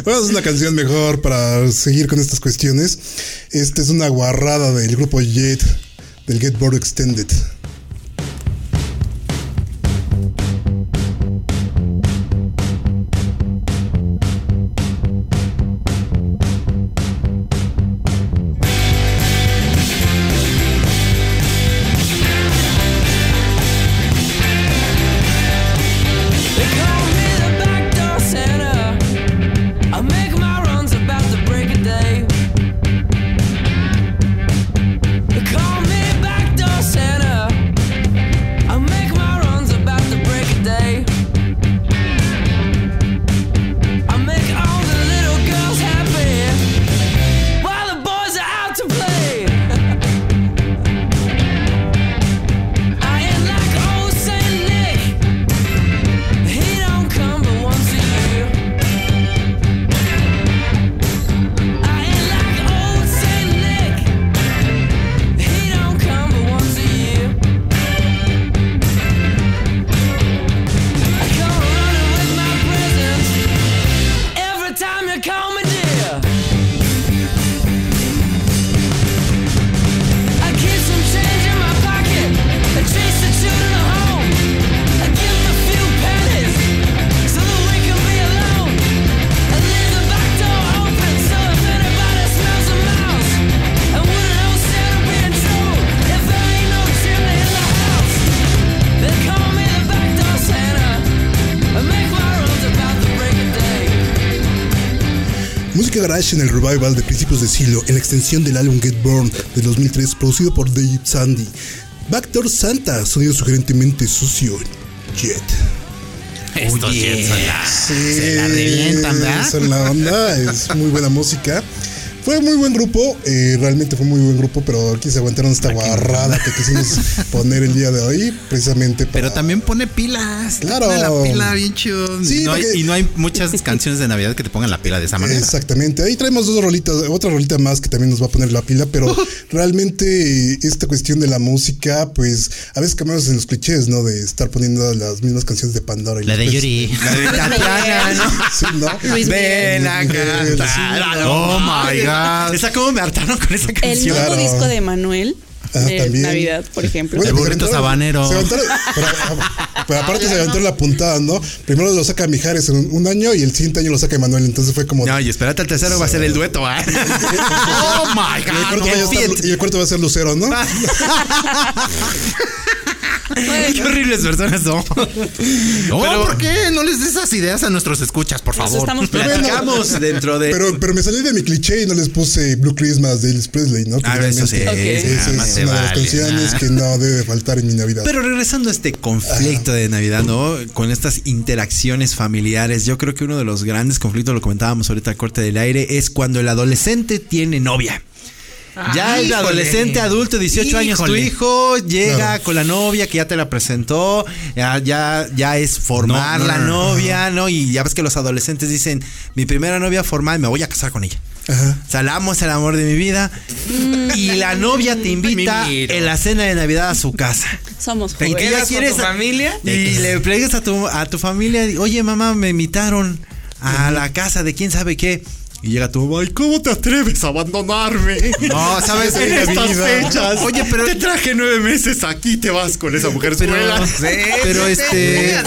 Speaker 5: Vamos a hacer una canción mejor para seguir con estas cuestiones. Esta es una guarrada del grupo Jet, del Get Board Extended. En el revival de principios de siglo en la extensión del álbum Get Born de 2003 producido por Dave Sandy. Backdoor Santa, sonido sugerentemente sucio. Jet.
Speaker 3: Estos
Speaker 4: Oye.
Speaker 3: Jets son la-
Speaker 5: Sí,
Speaker 3: se la revientan, ¿verdad?
Speaker 5: son la onda, es muy buena música. Fue muy buen grupo, eh, realmente fue muy buen grupo, pero aquí se aguantaron esta barrada que quisimos poner el día de hoy, precisamente para...
Speaker 3: Pero también pone pilas.
Speaker 5: Claro.
Speaker 3: pone la pila bien chido.
Speaker 5: Sí,
Speaker 3: y, no hay, y no hay muchas canciones de Navidad que te pongan la pila de esa manera.
Speaker 5: Exactamente. Ahí traemos dos rolitas, otra rolita más que también nos va a poner la pila, pero realmente esta cuestión de la música, pues a veces cambiamos en los clichés, ¿no? De estar poniendo las mismas canciones de Pandora. y
Speaker 3: La de Yuri.
Speaker 4: La de Tatiana, ¿no?
Speaker 5: Sí, ¿no?
Speaker 6: Luis
Speaker 4: Ven a cantar.
Speaker 3: Oh my God.
Speaker 4: Esa como me hartaron con esa
Speaker 6: El
Speaker 4: canción.
Speaker 6: nuevo
Speaker 5: Claro.
Speaker 6: disco de Manuel
Speaker 5: Ah,
Speaker 6: de
Speaker 5: también.
Speaker 6: Navidad, por ejemplo.
Speaker 5: Bueno,
Speaker 3: El burrito
Speaker 5: se aventaron-
Speaker 3: sabanero.
Speaker 5: se aventaron- pero, pero aparte se aventó la puntada, ¿no? Primero lo saca Mijares en un, año y el siguiente año lo saca Emanuel. Entonces fue como.
Speaker 4: No, y espérate, el tercero va a ser el dueto, ¿ah?
Speaker 3: Oh my
Speaker 5: y, el cuarto
Speaker 3: God.
Speaker 5: va a estar- y el cuarto va a ser Lucero, ¿no?
Speaker 4: Qué horribles personas son.
Speaker 3: No, ¿por qué? No les des esas ideas a nuestros escuchas, por
Speaker 6: Nos
Speaker 3: favor.
Speaker 6: estamos
Speaker 4: Platicamos dentro de.
Speaker 5: Pero, pero me salí de mi cliché y no les puse Blue Christmas de Elvis Presley, ¿no?
Speaker 4: Ah, eso sí.
Speaker 5: realmente
Speaker 6: Ok.
Speaker 5: Esa
Speaker 3: Ah,
Speaker 5: es una de las canciones
Speaker 3: ah.
Speaker 5: que no debe faltar en mi Navidad.
Speaker 4: Pero regresando a este conflicto de Navidad, ¿no? Con estas interacciones familiares, yo creo que uno de los grandes conflictos, lo comentábamos ahorita a corte del aire, es cuando el adolescente tiene novia. Ya el
Speaker 2: híjole.
Speaker 4: adolescente adulto, 18 años, tu hijo llega con la novia que ya te la presentó, ya, ya, ya es formar
Speaker 3: No, no,
Speaker 4: la
Speaker 3: no, no.
Speaker 4: novia, ¿no? Y ya ves que los adolescentes dicen, mi primera novia formal, me voy a casar con ella.
Speaker 5: Ajá.
Speaker 4: O sea, la amo, es el amor de mi vida. Y la novia te invita en la cena de Navidad a su casa.
Speaker 6: Somos
Speaker 2: ¿Te
Speaker 6: jóvenes.
Speaker 2: quedas con tu familia?
Speaker 4: Y le preguntas a tu, a tu familia, oye mamá, me invitaron a la casa de quién sabe qué. Y llega tu mamá, "Ay, ¿cómo te atreves a abandonarme?
Speaker 3: No, ¿sabes?
Speaker 4: en estas
Speaker 5: vida.
Speaker 4: fechas.
Speaker 3: Oye, pero-
Speaker 4: te traje nueve meses aquí, te vas con esa mujer
Speaker 3: Pero,
Speaker 4: sola".
Speaker 3: pero este.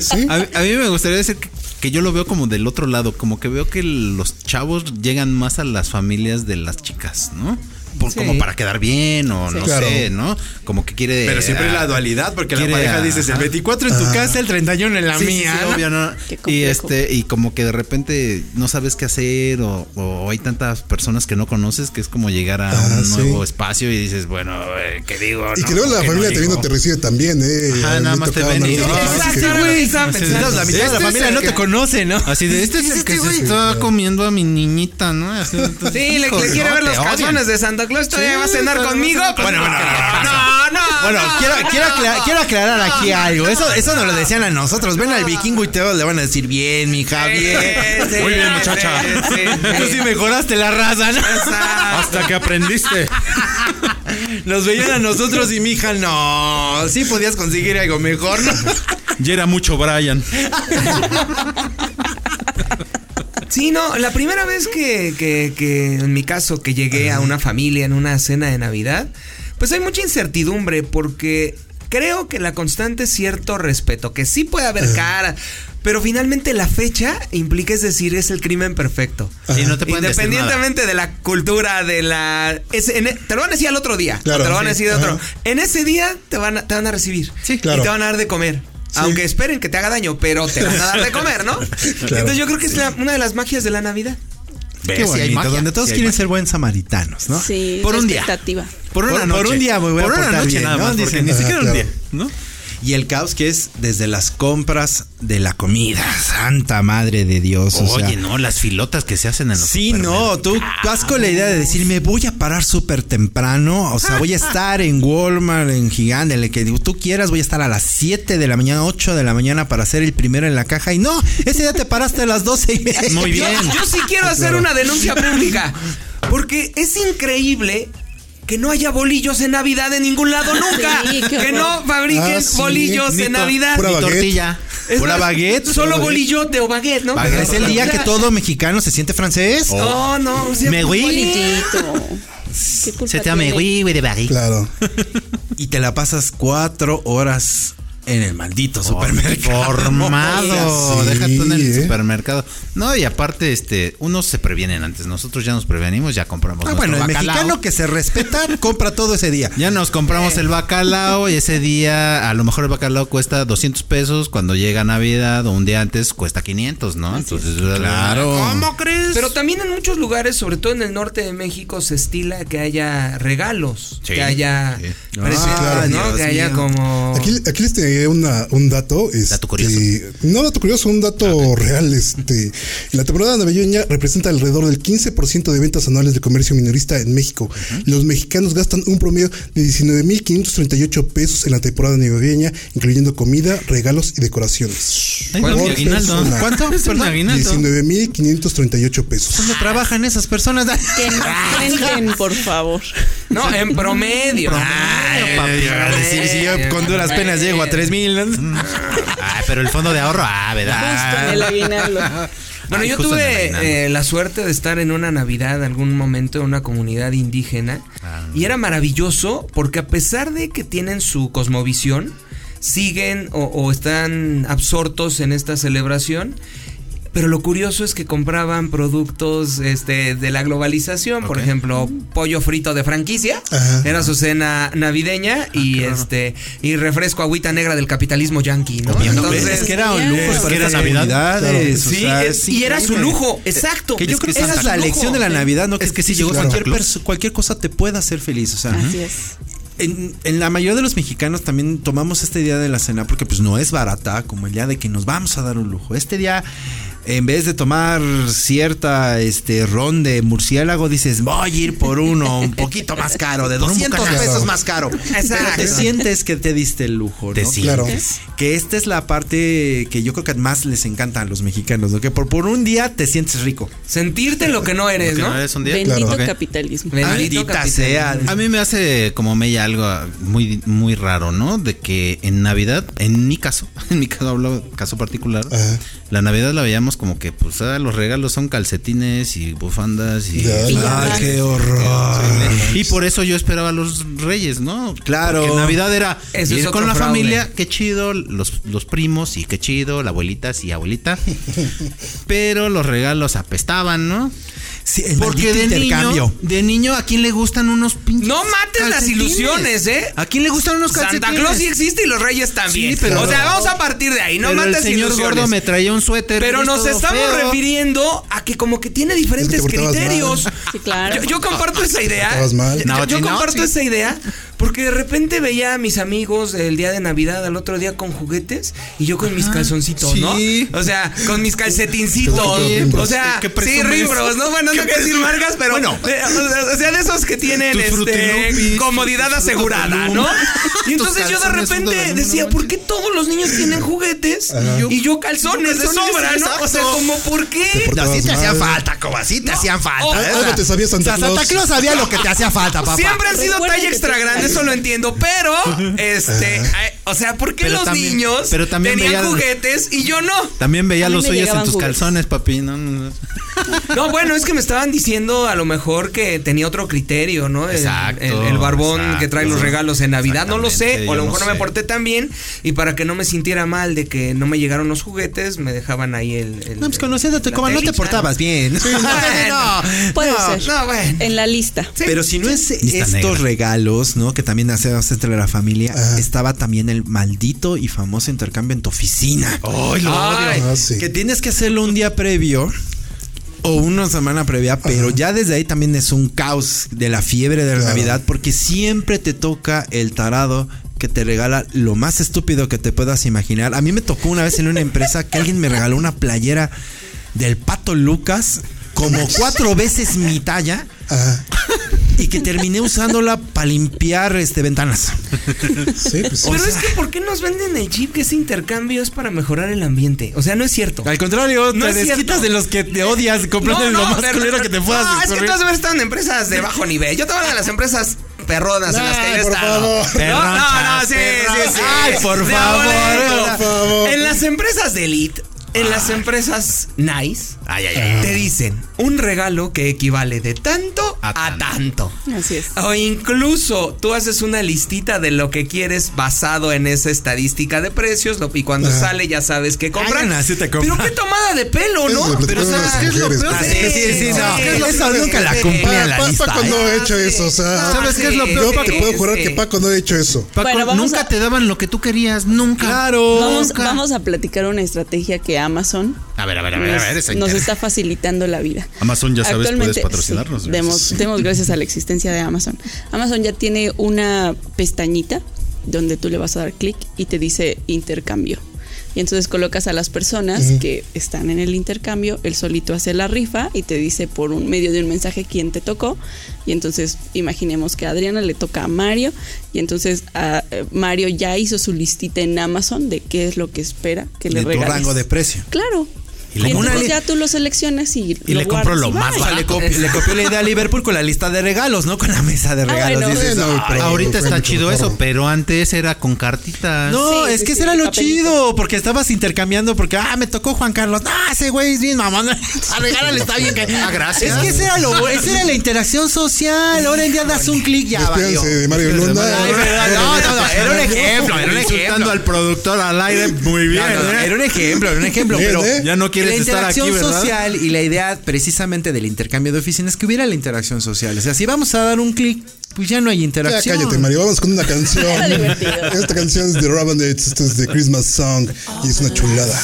Speaker 5: Sí.
Speaker 3: A, a mí me gustaría decir que, que yo lo veo como del otro lado, como que veo que los chavos llegan más a las familias de las chicas, ¿no? Por-
Speaker 2: Sí.
Speaker 3: Como para quedar bien o no
Speaker 5: Claro.
Speaker 3: sé, ¿no? Como que quiere.
Speaker 4: Pero siempre
Speaker 3: ah,
Speaker 4: la dualidad, porque la pareja dices el
Speaker 3: ajá.
Speaker 4: 24 en tu casa, el 31 en la
Speaker 3: Sí,
Speaker 4: mía.
Speaker 3: sí,
Speaker 4: ¿no?
Speaker 3: obvio, ¿no?
Speaker 6: Qué
Speaker 3: Y este, y como que de repente no sabes qué hacer, o, o hay tantas personas que no conoces que es como llegar a
Speaker 5: Ah,
Speaker 3: un
Speaker 5: sí.
Speaker 3: nuevo espacio y dices, bueno, eh, ¿qué digo?
Speaker 5: Y
Speaker 3: No,
Speaker 5: que luego la
Speaker 3: ¿Qué no
Speaker 5: familia también no
Speaker 3: digo?
Speaker 5: te recibe tan bien, ¿eh?
Speaker 3: Ajá, nada más te ven y- Ah,
Speaker 2: Exacto,
Speaker 5: que-
Speaker 2: que.
Speaker 4: La mitad de la
Speaker 2: Este
Speaker 4: familia
Speaker 2: es
Speaker 4: no
Speaker 2: el
Speaker 4: te
Speaker 2: que-
Speaker 4: conoce, ¿no?
Speaker 3: Así de, este, este güey estaba comiendo a mi niñita, ¿no?
Speaker 2: Sí, le, quiere ver
Speaker 3: te
Speaker 2: los calzones de Santa Claus. ¿Todavía
Speaker 3: Sí,
Speaker 2: va a cenar conmigo?
Speaker 3: Bueno, bueno,
Speaker 2: no, no.
Speaker 4: Bueno,
Speaker 2: no.
Speaker 4: quiero, quiero, aclarar, quiero aclarar aquí algo. Eso, eso nos lo decían a nosotros. Ven al vikingo y te le van a decir bien, mija, bien.
Speaker 2: Sí, sí,
Speaker 3: Muy bien, muchacha.
Speaker 2: sí, sí,
Speaker 4: Tú sí mejoraste la raza, ¿no?
Speaker 2: Exacto.
Speaker 3: Hasta que aprendiste.
Speaker 4: Nos veían a nosotros y mi hija, no. Sí podías conseguir algo mejor, ¿no?
Speaker 3: Ya era mucho Brian.
Speaker 2: Sí, no, la primera vez que, que, que en mi caso, que llegué a una familia en una cena de Navidad, pues hay mucha incertidumbre porque creo que la constante es cierto respeto, que sí puede haber cara, pero finalmente la fecha implica, es decir, es el crimen perfecto.
Speaker 3: Sí, no te pueden decir
Speaker 2: Independientemente de la cultura, de la... es- en e- te lo van a decir al otro día.
Speaker 5: Claro,
Speaker 2: o te lo van a
Speaker 5: sí,
Speaker 2: decir de otro.
Speaker 5: ajá.
Speaker 2: En ese día te van a, te van a recibir.
Speaker 5: Sí, claro.
Speaker 2: Y te van a dar de comer. Aunque esperen que te haga daño, pero te van a dar de comer, ¿no? Entonces yo creo que es la- una de las magias de la Navidad.
Speaker 4: Qué bonito,
Speaker 3: magia,
Speaker 4: donde todos quieren
Speaker 3: magia.
Speaker 4: ser buen samaritanos, ¿no?
Speaker 6: Sí,
Speaker 3: Por un día.
Speaker 6: expectativa.
Speaker 3: Por una
Speaker 4: Por-
Speaker 3: noche.
Speaker 4: por un día
Speaker 3: Por una noche
Speaker 4: bien,
Speaker 3: nada
Speaker 4: ¿no?
Speaker 3: más, porque
Speaker 4: Dicen,
Speaker 3: ni siquiera un
Speaker 5: claro.
Speaker 3: día, ¿no?
Speaker 4: Y el caos que es desde las compras de la comida. Santa madre de Dios. o
Speaker 3: Oye,
Speaker 4: sea,
Speaker 3: no, las filotas que se hacen en los
Speaker 4: Sí, no, tú vas con la idea de decir, me voy a parar súper temprano, o sea, voy a estar en Walmart, en Gigante, en el que tú quieras, voy a estar a las 7 de la mañana, 8 de la mañana para ser el primero en la caja, y no, ese día te paraste a las 12 y media.
Speaker 3: Muy bien.
Speaker 2: Yo, yo sí quiero hacer una denuncia pública. Porque es increíble que no haya bolillos en Navidad en ningún lado nunca.
Speaker 6: Sí,
Speaker 2: que no fabriquen
Speaker 5: Ah, sí.
Speaker 2: bolillos
Speaker 3: Ni
Speaker 2: en Navidad.
Speaker 5: Pura baguette.
Speaker 3: tortilla.
Speaker 2: Es
Speaker 4: Pura
Speaker 2: más,
Speaker 4: baguette.
Speaker 2: Solo
Speaker 5: Pura
Speaker 2: bolillote o baguette, ¿no?
Speaker 4: Es el día que todo mexicano se siente francés.
Speaker 2: No, no. o sea,
Speaker 4: Me voy.
Speaker 6: Bolillito. ¿Qué culpa
Speaker 3: Se te llama güey, güey de barriga.
Speaker 5: Claro.
Speaker 4: Y te la pasas cuatro horas en el maldito supermercado.
Speaker 3: Formado,
Speaker 5: Sí,
Speaker 3: deja tú en el
Speaker 5: ¿eh?
Speaker 3: supermercado. No, y aparte, este, unos se previenen antes. Nosotros ya nos prevenimos, ya compramos.
Speaker 4: Ah, bueno, el
Speaker 3: bacalao.
Speaker 4: mexicano que se respeta compra todo ese día.
Speaker 3: Ya nos compramos el bacalao y ese día, a lo mejor el bacalao cuesta 200 pesos. Cuando llega Navidad o un día antes, cuesta 500, ¿no? Entonces,
Speaker 4: Claro.
Speaker 3: ¿Cómo crees?
Speaker 2: Pero también en muchos lugares, sobre todo en el norte de México, se estila que haya regalos,
Speaker 3: Sí,
Speaker 2: que haya
Speaker 3: sí.
Speaker 5: Ah,
Speaker 2: ¿no?
Speaker 4: Dios
Speaker 2: que haya como
Speaker 5: Aquí, aquí les una, un dato. Este,
Speaker 3: Dato curioso.
Speaker 5: No dato curioso, un dato real. Este, la temporada navideña representa alrededor del 15% de ventas anuales de comercio minorista en México. Los mexicanos gastan un promedio de 19.538 pesos en la temporada navideña, incluyendo comida, regalos y decoraciones.
Speaker 3: Ay,
Speaker 5: persona.
Speaker 3: ¿Cuánto? Es mi aguinaldo.
Speaker 5: 19.538 pesos.
Speaker 4: ¿Dónde trabajan esas personas?
Speaker 6: Que cuenten, por favor.
Speaker 2: no, en promedio. Ay,
Speaker 4: Papi, yo con duras penas llego a 3 mil.
Speaker 3: Ah, pero el fondo de ahorro, ah,
Speaker 6: Justo en
Speaker 3: ¿verdad?
Speaker 6: el aguinaldo.
Speaker 2: Bueno,
Speaker 3: Ay,
Speaker 2: yo
Speaker 3: justo
Speaker 2: tuve eh, la suerte de estar en una Navidad, algún momento, en una comunidad indígena.
Speaker 3: Ah.
Speaker 2: Y era maravilloso porque a pesar de que tienen su cosmovisión, siguen o, o están absortos en esta celebración. Pero lo curioso es que compraban productos este, de la globalización, por ejemplo, pollo frito de franquicia,
Speaker 5: Ajá.
Speaker 2: era su cena navideña y este y refresco agüita negra del capitalismo yankee, ¿no?
Speaker 4: Entonces, es que era un lujo
Speaker 6: Es
Speaker 4: para
Speaker 3: que era Navidad.
Speaker 4: navidades, o
Speaker 2: Sí,
Speaker 4: sea,
Speaker 2: es- y era su lujo, exacto.
Speaker 4: Que yo
Speaker 2: Es
Speaker 4: creo que esa es la
Speaker 2: lujo.
Speaker 4: lección de la Navidad, ¿no?
Speaker 3: Es que sí llegó
Speaker 4: cualquier,
Speaker 3: Claus.
Speaker 4: perso- cualquier cosa te puede hacer feliz, o sea.
Speaker 6: Así es.
Speaker 4: En, en la mayoría de los mexicanos también tomamos este día de la cena porque pues no es barata como el día de que nos vamos a dar un lujo. Este día en vez de tomar cierta este ron de murciélago dices voy a ir por uno un poquito más caro de
Speaker 3: Por un
Speaker 4: 200
Speaker 3: bocanazo.
Speaker 4: pesos más caro. Pero te sientes que te diste el lujo,
Speaker 3: Te
Speaker 4: ¿no?
Speaker 3: sientes.
Speaker 5: Claro.
Speaker 4: Que esta es la parte que yo creo que más les encanta a los mexicanos, ¿no? Que por, por un día te sientes rico.
Speaker 2: Sentirte lo que no eres,
Speaker 3: ¿Que
Speaker 2: ¿no?
Speaker 3: no eres un día?
Speaker 6: Bendito
Speaker 3: Ok.
Speaker 6: capitalismo.
Speaker 2: Bendito capitalismo.
Speaker 4: sea.
Speaker 3: A mí me hace como mella algo muy, muy raro, ¿no? De que en Navidad, en mi caso, en mi caso hablo caso particular,
Speaker 5: Ajá.
Speaker 3: La Navidad la veíamos como que, pues, ah, los regalos son calcetines y bufandas y.
Speaker 4: Qué horror.
Speaker 3: Y por eso yo esperaba a los reyes, ¿no?
Speaker 4: Claro.
Speaker 3: Porque Navidad era
Speaker 2: Eso
Speaker 3: ir
Speaker 2: es
Speaker 3: con la
Speaker 2: fraude.
Speaker 3: familia, qué chido, los, los primos y qué chido, la abuelita sí, abuelita. Pero los regalos apestaban, ¿no?
Speaker 4: Sí, el
Speaker 3: Porque de
Speaker 4: intercambio.
Speaker 3: niño, de niño, ¿a quién le gustan unos pinches
Speaker 2: No mates las ilusiones, ¿eh?
Speaker 3: ¿A quién le gustan unos calcetines?
Speaker 2: Santa Claus sí existe y los reyes también.
Speaker 3: Sí, pero-
Speaker 2: o sea, vamos a partir de ahí, no
Speaker 3: Pero el
Speaker 2: mates
Speaker 3: señor
Speaker 2: ilusiones.
Speaker 3: gordo me traía un suéter.
Speaker 2: Pero nos estamos
Speaker 3: feo.
Speaker 2: refiriendo a que como que tiene diferentes criterios.
Speaker 5: mal.
Speaker 6: Sí, claro.
Speaker 2: Yo, yo comparto esa idea.
Speaker 5: Mal.
Speaker 2: Yo,
Speaker 3: No,
Speaker 2: yo
Speaker 3: sí, no,
Speaker 2: comparto
Speaker 3: sí.
Speaker 2: esa idea porque de repente veía a mis amigos el día de Navidad al otro día con juguetes y yo con mis calzoncitos, ¿no?
Speaker 3: sí.
Speaker 2: O sea, con mis calcetincitos.
Speaker 5: Sí,
Speaker 2: o sea,
Speaker 3: ¿Qué
Speaker 2: sí, rimbros, ¿no? Bueno, no quiero decir marcas, pero
Speaker 3: Bueno.
Speaker 2: eh, o sea, de esos que tienen este, comodidad asegurada. ¿no? Y entonces yo de repente decía,
Speaker 3: no
Speaker 2: ¿por qué todos los niños tienen juguetes y yo calzones de sobra, no? O sea, como ¿por qué?
Speaker 5: portabas
Speaker 4: No, sí te hacían falta, Coba, sí te hacían falta. ¿eh?
Speaker 5: algo te sabía Santa
Speaker 4: sea, Santa
Speaker 5: Claus.
Speaker 4: Claus sabía lo que te hacía falta, papá.
Speaker 2: Siempre han sido talla extra grande, eso lo entiendo, pero este, o sea, ¿por qué
Speaker 3: Pero
Speaker 2: los
Speaker 3: también-
Speaker 2: niños
Speaker 3: pero también
Speaker 2: tenían
Speaker 3: veía-
Speaker 2: juguetes y yo no?
Speaker 3: También veía los suyos en tus
Speaker 6: juguetes.
Speaker 3: calzones, papi. No, no, no.
Speaker 2: No, bueno, es que me estaban diciendo a lo mejor que tenía otro criterio, ¿no? El,
Speaker 3: Exacto,
Speaker 2: el- el barbón
Speaker 3: exacto.
Speaker 2: que trae los regalos en Navidad, no lo sé, o a lo mejor
Speaker 3: no
Speaker 2: no me porté tan bien y para que no me sintiera mal de que no me llegaron los juguetes, me dejaban ahí el... el-
Speaker 4: No, pues conociéndote, Coba, no te portabas bien.
Speaker 2: Bueno,
Speaker 6: Puede
Speaker 2: no,
Speaker 6: ser.
Speaker 2: no, bueno.
Speaker 6: En la lista.
Speaker 2: Sí.
Speaker 4: Pero si no es
Speaker 3: Lista
Speaker 4: estos
Speaker 3: negra.
Speaker 4: regalos, ¿no? Que también hacemos entre la familia,
Speaker 5: Ajá.
Speaker 4: estaba también el maldito y famoso intercambio en tu oficina.
Speaker 2: Ay,
Speaker 5: Ah, sí.
Speaker 4: Que tienes que hacerlo un día previo o una semana previa, pero ya desde ahí también es un caos de la fiebre de la
Speaker 5: Claro.
Speaker 4: Navidad porque siempre te toca el tarado que te regala lo más estúpido que te puedas imaginar. A mí me tocó una vez en una empresa que alguien me regaló una playera del Pato Lucas como cuatro veces mi talla
Speaker 5: Ajá.
Speaker 4: Y que terminé usándola para limpiar este ventanas.
Speaker 5: Sí, pues sí.
Speaker 2: Pero es que ¿por qué nos venden el chip que ese intercambio es para mejorar el ambiente? O sea, no es cierto.
Speaker 4: Al contrario,
Speaker 2: No
Speaker 4: te desquitas de los que te odias comprando lo más culero que te puedas
Speaker 2: No, es que tú has estado en empresas de bajo nivel. Yo te hablo de las empresas perronas en las que yo he estado. No, no, no, sí, sí, sí.
Speaker 4: Ay, por favor,
Speaker 5: por favor.
Speaker 2: En las empresas de elite. En las empresas nice
Speaker 3: Ay, ay, ay.
Speaker 2: te dicen un regalo que equivale de tanto a,
Speaker 3: A
Speaker 2: tanto.
Speaker 6: Así es.
Speaker 2: O incluso tú haces una listita de lo que quieres basado en esa estadística de precios lo- y cuando
Speaker 5: Ah.
Speaker 2: sale ya sabes qué comprar.
Speaker 4: Hagan así te compran.
Speaker 2: Pero qué tomada de pelo, ¿no? Pero
Speaker 5: las
Speaker 2: ¿qué es lo peor? Sí,
Speaker 4: Sí, sí, sí, no.
Speaker 2: sí,
Speaker 4: Eso
Speaker 2: sí,
Speaker 4: nunca la
Speaker 2: sí.
Speaker 4: cumplí en la lista.
Speaker 5: Paco no ha hecho eso, o sea.
Speaker 4: ¿Sabes qué es lo
Speaker 2: sí,
Speaker 4: peor?
Speaker 5: Yo te puedo jurar
Speaker 2: sí.
Speaker 5: que Paco no ha hecho eso.
Speaker 3: Paco, nunca te daban lo que tú querías, nunca.
Speaker 4: Claro.
Speaker 6: Vamos a platicar una estrategia que Amazon
Speaker 3: A ver, a ver, a ver, a ver.
Speaker 6: nos,
Speaker 3: esa
Speaker 6: nos
Speaker 3: interesa.
Speaker 6: está facilitando la vida.
Speaker 3: Amazon, ya sabes, puedes patrocinarnos.
Speaker 6: sí, demos, demos gracias a la existencia de Amazon. Amazon ya tiene una pestañita donde tú le vas a dar clic y te dice intercambio. Y entonces colocas a las personas que están en el intercambio, él solito hace la rifa y te dice por un medio de un mensaje quién te tocó. Y entonces imaginemos que a Adriana le toca a Mario y entonces a, eh, Mario ya hizo su listita en Amazon de qué es lo que espera que le regales.
Speaker 4: rango de precio.
Speaker 6: Claro.
Speaker 4: Y
Speaker 6: Y,
Speaker 4: le-
Speaker 6: entonces ya tú lo seleccionas y,
Speaker 3: Y le compro lo más
Speaker 6: bye.
Speaker 4: O sea, le, copi- le copió la idea a Liverpool con la lista de regalos, ¿no? Con la mesa de regalos.
Speaker 6: bueno.
Speaker 4: Dices,
Speaker 5: Bueno,
Speaker 4: "Ay,
Speaker 5: pero-
Speaker 3: Ahorita está chido eso, pero antes era con cartitas.
Speaker 4: No,
Speaker 6: Sí,
Speaker 4: es
Speaker 6: sí,
Speaker 4: que
Speaker 6: sí,
Speaker 4: ese era lo
Speaker 6: papelito.
Speaker 4: chido, porque estabas intercambiando, porque, ah, me tocó Juan Carlos. Ah, ese güey es bien mamón. A regálale, está bien. Que...
Speaker 3: Ah, gracias.
Speaker 4: Es que ese era lo, esa era la interacción social. Ahora en día das un clic ya valió.
Speaker 5: De Mario
Speaker 4: verdad, no, no, no, era un ejemplo, era un ejemplo.
Speaker 3: al productor al aire, muy bien.
Speaker 4: Era un ejemplo, era un ejemplo, pero
Speaker 5: ¿eh?
Speaker 3: Ya no quieres
Speaker 4: la
Speaker 3: estar aquí,
Speaker 4: interacción social y la idea precisamente del intercambio de oficinas es que hubiera la interacción social. O sea, si vamos a dar un clic, pues ya no hay
Speaker 5: Ya
Speaker 4: interacción.
Speaker 5: cállate, Mario. Vamos con una canción. Esta canción es de Rabbits. Esto es de Christmas Song. Y es una chulada.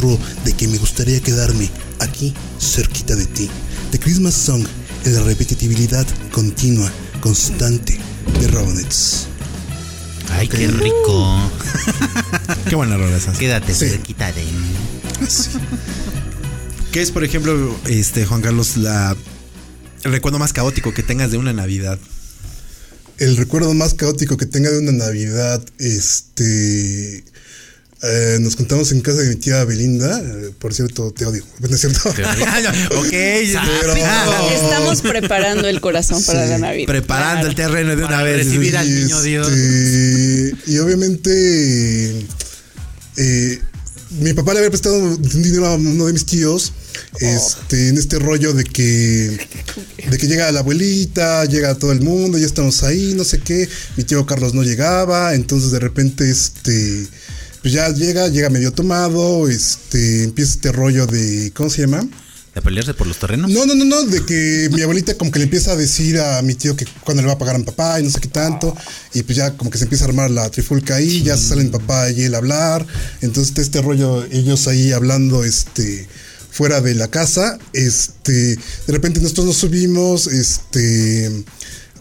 Speaker 5: Susurro de que me gustaría quedarme aquí, cerquita de ti. The Christmas Song, en la repetitividad continua, constante de Rabbits.
Speaker 3: Ay, qué rico.
Speaker 4: Qué buena rola esa.
Speaker 3: Quédate
Speaker 5: Sí.
Speaker 3: cerquita de mí.
Speaker 4: ¿Qué es, por ejemplo, este Juan Carlos, la el recuerdo más caótico que tengas de una Navidad?
Speaker 5: El recuerdo más caótico que tenga de una Navidad, este... eh, nos contamos en casa de mi tía Belinda. eh, por cierto, te odio. ¿No es cierto?
Speaker 4: ok,
Speaker 5: Pero-
Speaker 6: Estamos preparando el corazón para
Speaker 5: Sí,
Speaker 6: la Navidad.
Speaker 4: preparando el terreno de una
Speaker 3: Para
Speaker 4: vez.
Speaker 3: recibir al niño Dios.
Speaker 5: este, y obviamente eh, mi papá le había prestado un dinero a uno de mis tíos este, en este rollo de que de que llega la abuelita, llega todo el mundo, ya estamos ahí, no sé qué. Mi tío Carlos no llegaba, entonces de repente este pues ya llega, llega medio tomado, este empieza este rollo de ¿cómo se llama?
Speaker 3: ¿De pelearse por los terrenos?
Speaker 5: No, no, no, no, de que mi abuelita como que le empieza a decir a mi tío que cuando le va a pagar a mi papá y no sé qué tanto, y pues ya como que se empieza a armar la trifulca ahí, ya salen papá y él a hablar, entonces está este rollo, ellos ahí hablando, este, fuera de la casa, este, de repente nosotros nos subimos, este,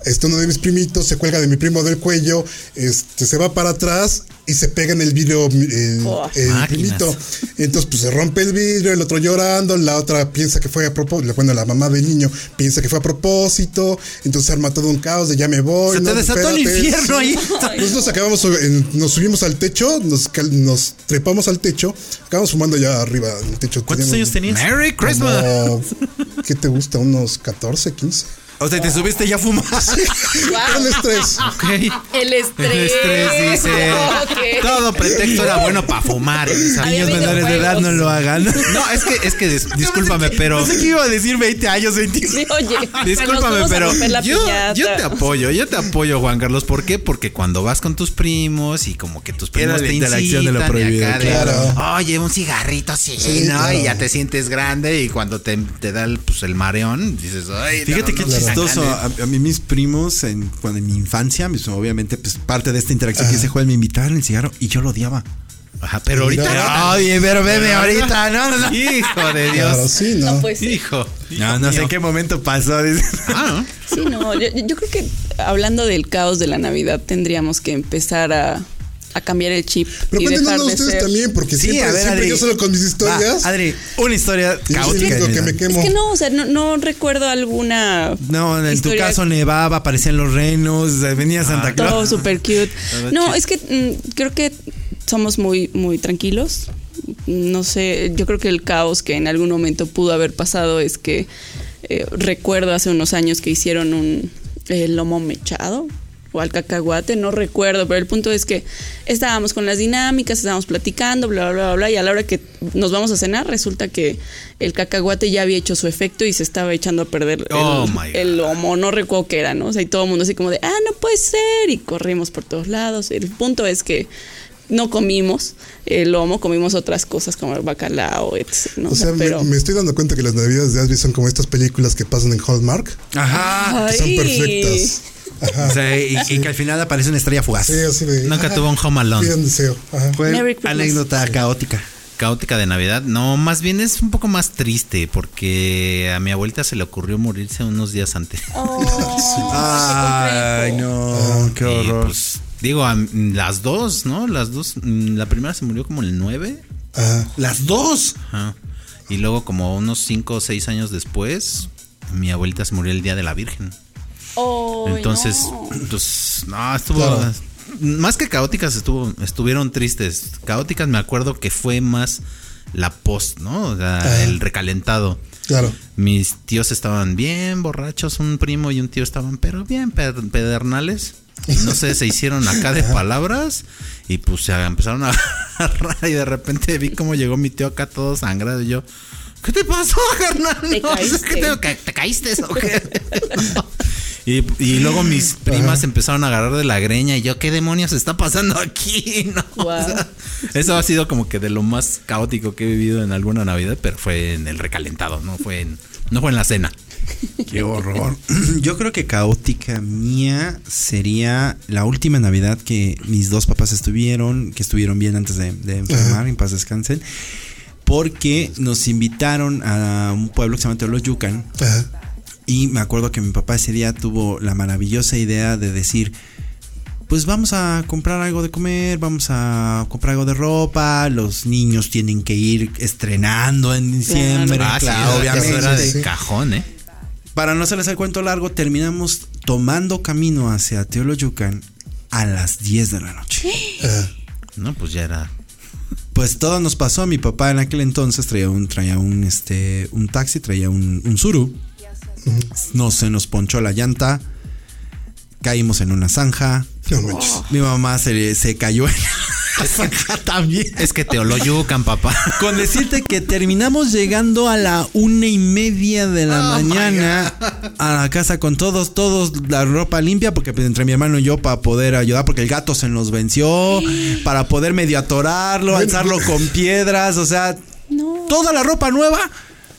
Speaker 5: este uno de mis primitos se cuelga de mi primo del cuello, este, se va para atrás y se pega en el vidrio el,
Speaker 6: Oh.
Speaker 5: el primito. Entonces, pues se rompe el vidrio, el otro llorando, la otra piensa que fue a propósito, bueno, la mamá del niño piensa que fue a propósito, entonces arma todo un caos de ya me voy.
Speaker 3: Se te desató el infierno ahí.
Speaker 5: Nosotros acabamos, en- nos subimos al techo, nos, cal- nos trepamos al techo, acabamos fumando allá arriba en el techo.
Speaker 3: ¿Cuántos
Speaker 5: Teníamos
Speaker 3: años tenías?
Speaker 2: Merry Christmas.
Speaker 5: como, ¿Qué te gusta? ¿Unos 14, 15?
Speaker 4: O sea, te subiste y ya fumaste.
Speaker 5: Con estrés.
Speaker 3: Ok.
Speaker 6: El estrés.
Speaker 3: El estrés dice. Todo pretexto era bueno para fumar.
Speaker 4: Niños menores de edad no lo hagan.
Speaker 3: No, es que, es que dis- discúlpame, pero.
Speaker 4: Pensé que iba a decir 20 años, 21.
Speaker 6: Sí, oye,
Speaker 3: Discúlpame,
Speaker 6: a
Speaker 3: pero yo, yo te apoyo, yo te apoyo, Juan Carlos. ¿Por qué? Porque cuando vas con tus primos y como que tus primos
Speaker 4: Era la
Speaker 3: te
Speaker 4: interacción de lo
Speaker 3: incitan
Speaker 4: prohibido,
Speaker 3: acá de,
Speaker 5: claro.
Speaker 3: Oye, un cigarrito, sí,
Speaker 5: Sí,
Speaker 3: ¿no?
Speaker 5: claro.
Speaker 3: Y ya te sientes grande y cuando te, te da el, pues, el mareón, dices, ay,
Speaker 4: Fíjate
Speaker 3: no,
Speaker 4: qué
Speaker 3: no, no,
Speaker 4: chistoso.
Speaker 3: no,
Speaker 4: A, a mí mis primos, en, cuando en mi infancia, pues, obviamente, pues parte de esta interacción que hice Joel, me invitaron el cigarro y yo lo odiaba.
Speaker 3: Ajá, pero ahorita.
Speaker 5: Mira.
Speaker 4: Oye, pero bebe ahorita, no, no, no.
Speaker 3: Hijo de Dios.
Speaker 5: Claro, sí, ¿no?
Speaker 6: No, pues sí.
Speaker 3: Hijo.
Speaker 4: No, no sé en qué momento pasó.
Speaker 3: Ah,
Speaker 6: Sí, no, yo, yo creo que hablando del caos de la Navidad tendríamos que empezar a, a cambiar el chip
Speaker 5: Pero cuéntenos
Speaker 6: de
Speaker 5: ustedes
Speaker 6: ser...
Speaker 5: también, porque
Speaker 4: Sí,
Speaker 5: siempre,
Speaker 4: a ver,
Speaker 5: siempre
Speaker 4: Adri.
Speaker 5: yo solo con mis historias.
Speaker 4: Va, Adri, una historia caótica.
Speaker 5: único que me quemo.
Speaker 6: Es que no, o sea, no, no recuerdo alguna
Speaker 4: No, en tu caso nevaba, aparecían los renos, venía Santa
Speaker 6: todo
Speaker 4: Claus.
Speaker 6: super cute. No, es que mm, creo que somos muy, muy tranquilos. No sé, yo creo que el caos que en algún momento pudo haber pasado es que eh, recuerdo hace unos años que hicieron un eh, lomo mechado o al cacahuate, no recuerdo, pero el punto es que estábamos con las dinámicas, estábamos platicando, bla, bla, bla, bla, y a la hora que nos vamos a cenar resulta que el cacahuate ya había hecho su efecto y se estaba echando a perder el,
Speaker 3: Oh,
Speaker 6: el lomo, no recuerdo qué era, ¿no? O sea, y todo el mundo así como de, ah, no puede ser, y corrimos por todos lados. El punto es que no comimos el lomo, comimos otras cosas como el bacalao, etc. ¿no?
Speaker 5: O sea, me-
Speaker 6: pero...
Speaker 5: me, estoy dando cuenta que las navidades de Asby son como estas películas que pasan en Hallmark,
Speaker 4: Ajá.
Speaker 5: que son perfectas. Ajá.
Speaker 4: O sea, y, y que al final aparece una estrella fugaz.
Speaker 5: Sí, así de.
Speaker 3: Nunca
Speaker 5: ajá,
Speaker 3: tuvo un Home Alone.
Speaker 5: pidan deseo. Ajá.
Speaker 4: Fue anécdota caótica.
Speaker 3: caótica de Navidad. No, más bien es un poco más triste porque a mi abuelita se le ocurrió morirse unos días antes.
Speaker 6: Oh,
Speaker 4: Ay, no, qué
Speaker 3: Y,
Speaker 4: horror.
Speaker 3: pues, digo, a- las dos, ¿no? Las dos. mm, La primera se murió como el 9.
Speaker 5: Ajá.
Speaker 4: Las dos.
Speaker 3: Ajá. Y luego, como unos 5 o 6 años después, mi abuelita se murió el día de la Virgen. Entonces,
Speaker 6: no.
Speaker 3: pues, no, estuvo.
Speaker 5: Claro.
Speaker 3: Más que caóticas, estuvo, estuvieron tristes. Caóticas, me acuerdo que fue más la post, ¿no? O sea, el recalentado.
Speaker 5: Claro.
Speaker 3: Mis tíos estaban bien borrachos, un primo y un tío estaban, pero bien per- pedernales. Y no sé, se hicieron acá de palabras y pues se empezaron a agarrar y de repente vi cómo llegó mi tío acá todo sangrado y yo, ¿qué te pasó, carnal?
Speaker 6: Te
Speaker 3: No,
Speaker 6: caíste.
Speaker 3: ¿qué te caíste o qué? Y, y luego mis primas empezaron a agarrar de la greña y yo, ¿qué demonios está pasando aquí? No, o
Speaker 6: Guau.
Speaker 3: sea, eso ha sido como que de lo más caótico que he vivido en alguna Navidad, pero fue en el recalentado, no fue en, no fue en la cena.
Speaker 4: Qué horror. Yo creo que caótica mía sería la última Navidad que mis dos papás estuvieron, que estuvieron bien antes de, de enfermar, en paz descansen, porque nos invitaron a un pueblo que se llama Teoloyucan
Speaker 5: Ajá.
Speaker 4: Y me acuerdo que mi papá ese día tuvo la maravillosa idea de decir, pues vamos a comprar algo de comer, vamos a comprar algo de ropa, los niños tienen que ir estrenando en diciembre,
Speaker 3: Ah, sí,
Speaker 4: claro,
Speaker 3: eso
Speaker 4: obviamente.
Speaker 3: era de
Speaker 5: sí.
Speaker 3: cajón, ¿eh?
Speaker 4: Para no hacerles el cuento largo, terminamos tomando camino hacia Teoloyucan a las 10 de la noche.
Speaker 5: Ajá.
Speaker 3: No, pues ya era.
Speaker 4: Pues todo nos pasó. Mi papá en aquel entonces traía un, traía un, este, un taxi, traía un, un Suru. No se nos ponchó la llanta. Caímos en una zanja.
Speaker 5: No manches.
Speaker 4: Mi mamá se, se cayó en la zanja también.
Speaker 3: Es que te yucan, papá.
Speaker 4: Con decirte que terminamos llegando a la una y media de la mañana a la casa con todos, todos la ropa limpia, porque pues, entre mi hermano y yo para poder ayudar, porque el gato se nos venció, para poder medio atorarlo, alzarlo con piedras, o sea,
Speaker 6: No.
Speaker 4: toda la ropa nueva.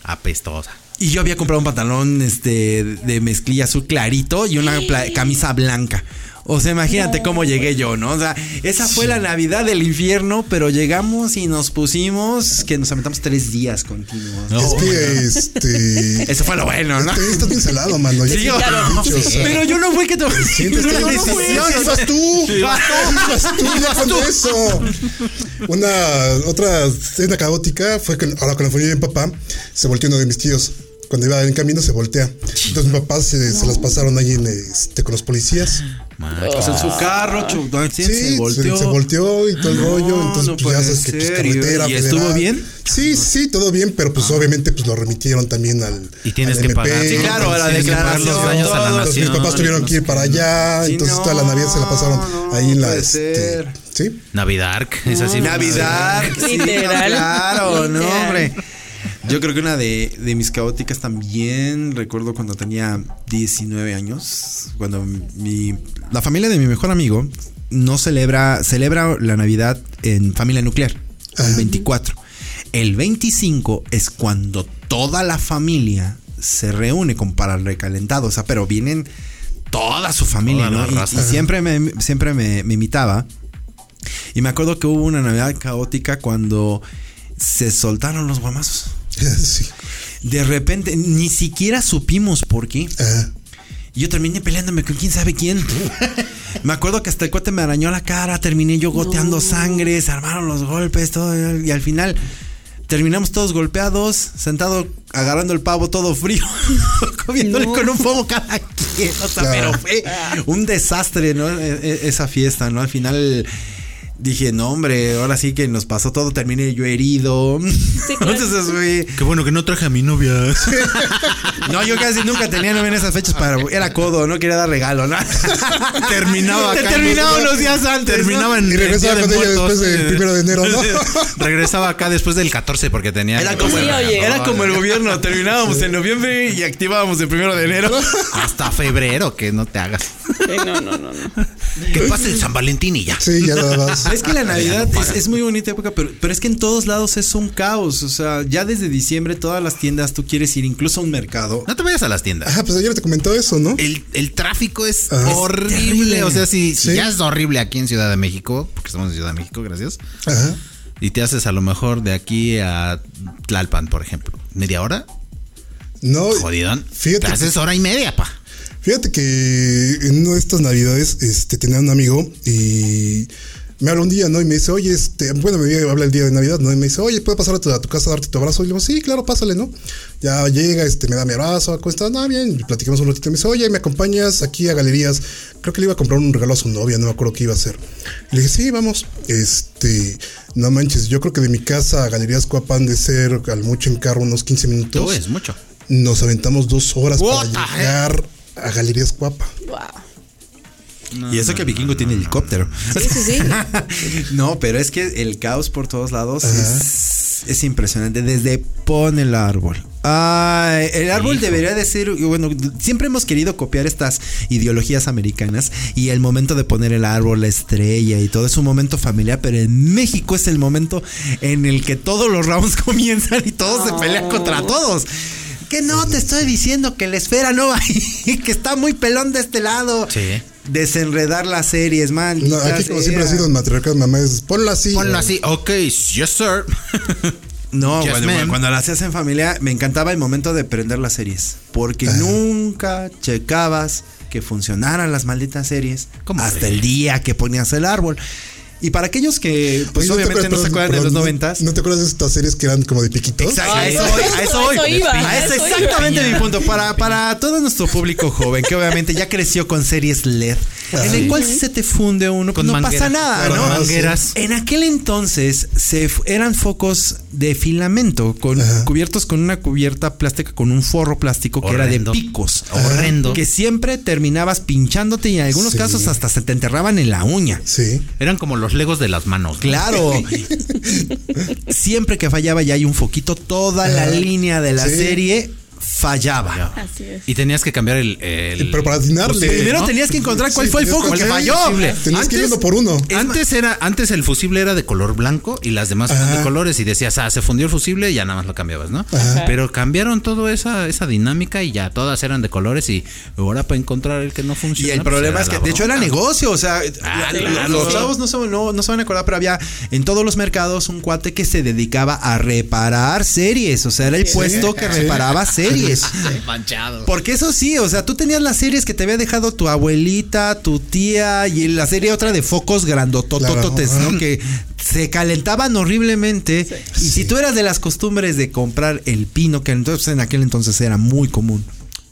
Speaker 3: Apestosa.
Speaker 4: Y yo había comprado un pantalón este, de mezclilla azul clarito y una camisa blanca. O sea, imagínate cómo llegué yo, ¿no? O sea, esa fue la Navidad del infierno, pero llegamos y nos pusimos que nos aventamos tres días continuos.
Speaker 5: Es que este.
Speaker 4: Eso fue lo bueno, ¿no?
Speaker 5: Este, Estás bien salado, mano.
Speaker 4: Sí, yo-
Speaker 5: dicho, o sea,
Speaker 4: pero yo no fue que te
Speaker 5: sientes
Speaker 4: una decisión.
Speaker 5: Ibas tú. Ibas tú ya con eso. Una otra escena caótica fue que ahora con la familia de mi papá se volteó uno de mis tíos. Cuando iba en camino se voltea. Entonces mi papá se, se las pasaron ahí en, este, con los policías.
Speaker 4: O sea, en su carro, chu-
Speaker 5: Sí,
Speaker 4: se volteó.
Speaker 5: se volteó y todo el
Speaker 4: No,
Speaker 5: rollo. Entonces,
Speaker 4: no
Speaker 5: pues ya sabes que pues, carretera.
Speaker 4: ¿Y estuvo
Speaker 5: federal.
Speaker 4: bien?
Speaker 5: Sí, sí, todo bien, pero pues obviamente pues lo remitieron también al.
Speaker 3: Y tienes
Speaker 5: al
Speaker 3: que
Speaker 5: MP,
Speaker 3: pagar.
Speaker 4: Sí, claro, a la declaración.
Speaker 3: los daños a la.
Speaker 5: Entonces, mis
Speaker 3: nación.
Speaker 5: papás tuvieron que ir para allá,
Speaker 4: Sí,
Speaker 5: entonces
Speaker 4: no,
Speaker 5: toda la Navidad se la pasaron
Speaker 4: no,
Speaker 5: ahí en la.
Speaker 4: puede
Speaker 5: Este,
Speaker 4: ser.
Speaker 5: sí.
Speaker 3: Navidad, es así.
Speaker 4: Navidad.
Speaker 6: Literal.
Speaker 4: claro, no, hombre. Yo creo que una de, de mis caóticas también, recuerdo cuando tenía 19 años, cuando mi, la familia de mi mejor amigo no celebra, celebra la Navidad en familia nuclear, el 24. El 25 es cuando toda la familia se reúne con para el recalentado, o sea, pero vienen toda su familia,
Speaker 3: Toda
Speaker 4: ¿no? Y siempre me, siempre me, me imitaba. Y me acuerdo que hubo una Navidad caótica cuando se soltaron los guamazos.
Speaker 5: sí.
Speaker 4: De repente, ni siquiera supimos por qué.
Speaker 5: Ajá.
Speaker 4: Y yo terminé peleándome con quién sabe quién. me acuerdo que hasta el cuate me arañó la cara, terminé yo goteando sangre, se armaron los golpes, todo. Y al final terminamos todos golpeados, sentado agarrando el pavo todo frío, comiéndole con un pomo cada quien. O sea,
Speaker 5: Claro.
Speaker 4: pero fue un desastre, ¿no? E- e- Esa fiesta, ¿no? Al final. Dije, no, hombre, ahora sí que nos pasó todo, terminé yo herido.
Speaker 6: claro.
Speaker 4: Entonces, güey,
Speaker 3: Qué bueno que no traje a mi novia.
Speaker 4: no, yo casi nunca tenía novia en esas fechas para. Era codo, no quería dar regalo, ¿no?
Speaker 3: Terminaba
Speaker 4: Te
Speaker 3: acá.
Speaker 4: terminaba unos días antes. ¿no?
Speaker 3: Terminaba en
Speaker 5: Y regresaba
Speaker 3: de
Speaker 5: con ella
Speaker 3: Muertos.
Speaker 5: después del primero de enero, ¿no?
Speaker 3: regresaba acá después del 14 porque tenía.
Speaker 4: Era como,
Speaker 6: Sí,
Speaker 4: el,
Speaker 6: oye.
Speaker 4: era como el gobierno. Terminábamos en noviembre y activábamos el primero de enero.
Speaker 3: Hasta febrero, que no te hagas.
Speaker 6: Sí, no, no, no, no.
Speaker 3: Que pase el San Valentín y ya.
Speaker 5: Sí, ya nada más.
Speaker 4: Es que la Navidad es, es muy bonita época, pero, pero es que en todos lados es un caos. O sea, ya desde diciembre todas las tiendas tú quieres ir, incluso a un mercado.
Speaker 3: No te vayas a las tiendas.
Speaker 5: Ajá, pues ayer te comentó eso, ¿no?
Speaker 3: El, el tráfico es
Speaker 5: Ah.
Speaker 3: horrible. O sea, si, si
Speaker 5: Sí.
Speaker 3: ya es horrible aquí en Ciudad de México, porque estamos en Ciudad de México, gracias.
Speaker 5: Ajá.
Speaker 3: Y te haces a lo mejor de aquí a Tlalpan, por ejemplo. ¿Media hora?
Speaker 5: No,
Speaker 3: Jodidón.
Speaker 5: Fíjate
Speaker 3: Te haces hora y media, pa.
Speaker 5: Fíjate que en una de estas navidades este, tenía un amigo y me habla un día, ¿no? Y me dice, oye, este, bueno, me habla el día de Navidad, ¿no? Y me dice, oye, ¿puedo pasar a tu, a tu casa a darte tu abrazo? Y le digo, sí, claro, pásale, ¿no? Ya llega, este, me da mi abrazo, ¿cómo estás? No, bien, y platicamos un ratito. Y me dice, oye, ¿me acompañas aquí a galerías? Creo que le iba a comprar un regalo a su novia, no me acuerdo qué iba a hacer. Le dije, sí, vamos. Este, no manches, yo creo que de mi casa a Galerías Cuapa han de ser al mucho en carro unos 15 minutos.
Speaker 3: Tú es mucho.
Speaker 5: Nos aventamos dos horas
Speaker 3: What
Speaker 5: para llegar a Galerías Cuapa.
Speaker 6: Wow.
Speaker 4: Y eso que Vikingo tiene helicóptero.
Speaker 6: Sí, sí, sí.
Speaker 4: no, pero es que el caos por todos lados es, es impresionante. Desde pon el árbol. Ay, el árbol debería de ser, bueno, siempre hemos querido copiar estas ideologías americanas y el momento de poner el árbol, la estrella y todo es un momento familiar, pero en México es el momento en el que todos los rounds comienzan y todos se pelean contra todos. Que no te estoy diciendo que la esfera no va ahí, que está muy pelón de este lado.
Speaker 3: Sí.
Speaker 4: Desenredar las series, man.
Speaker 5: No, aquí como siempre ha sido en matriarcado, mamá es ponlo así.
Speaker 3: Ponlo así. Ok, yes, sir.
Speaker 4: No,
Speaker 3: Yes,
Speaker 4: cuando, cuando la hacías en familia, me encantaba el momento de prender las series. Porque nunca checabas que funcionaran las malditas series
Speaker 3: ¿Cómo
Speaker 4: hasta el día que ponías el árbol. Y para aquellos que, pues
Speaker 5: Oye,
Speaker 4: obviamente
Speaker 5: te
Speaker 4: no se acuerdan de los
Speaker 5: perdón, ¿no-
Speaker 4: noventas.
Speaker 5: ¿No te acuerdas de estas series que eran como de piquitos?
Speaker 4: Exacto,
Speaker 6: Ah,
Speaker 4: a eso voy, a eso voy.
Speaker 6: eso iba,
Speaker 4: A
Speaker 6: eso iba.
Speaker 4: exactamente mi punto. Para, para todo nuestro público joven, que obviamente ya creció con series LED, en el cual si se te funde uno,
Speaker 3: Con
Speaker 4: no
Speaker 3: mangueras.
Speaker 4: pasa nada,
Speaker 5: Con
Speaker 4: ¿no?
Speaker 3: mangueras.
Speaker 4: En aquel entonces se eran focos de filamento, con, cubiertos con una cubierta plástica, con un forro plástico que
Speaker 3: Horrendo.
Speaker 4: era de picos.
Speaker 3: Horrendo.
Speaker 4: Que siempre terminabas pinchándote y en algunos
Speaker 5: Sí.
Speaker 4: casos hasta se te enterraban en la uña.
Speaker 5: Sí.
Speaker 3: Eran como los legos de las manos. ¿no?
Speaker 4: Claro. Siempre que fallaba ya hay un foquito, toda la línea de la
Speaker 5: Sí.
Speaker 4: serie fallaba.
Speaker 6: Así es.
Speaker 3: Y tenías que cambiar el. el-
Speaker 5: Pero para atinarle.
Speaker 4: Primero
Speaker 3: ¿no?
Speaker 4: tenías que encontrar cuál
Speaker 5: Sí,
Speaker 4: fue el foco
Speaker 5: que
Speaker 4: falló.
Speaker 3: fusible.
Speaker 5: Tenías que ir
Speaker 3: Antes-
Speaker 5: uno por uno.
Speaker 3: Antes era, antes el fusible era de color blanco y las demás eran de
Speaker 5: Ajá.
Speaker 3: colores y decías, ah, se fundió el fusible y ya nada más lo cambiabas, ¿no?
Speaker 5: Ajá.
Speaker 3: Pero cambiaron toda esa, esa dinámica y ya todas eran de colores y ahora para encontrar el que no funciona.
Speaker 4: Y el
Speaker 3: pues,
Speaker 4: problema es que, de hecho, era negocio. O sea,
Speaker 3: Ah, claro.
Speaker 4: los chavos no se, no, no se van a acordar, pero había en todos los mercados un cuate que se dedicaba a reparar series. O sea, era el puesto que reparaba series. Porque eso sí, o sea, tú tenías las series que te había dejado tu abuelita, tu tía y la serie otra de focos grandototototes,
Speaker 5: Claro.
Speaker 4: ¿no? Que se calentaban horriblemente. Y si tú eras de las costumbres de comprar el pino, que entonces en aquel entonces era muy común,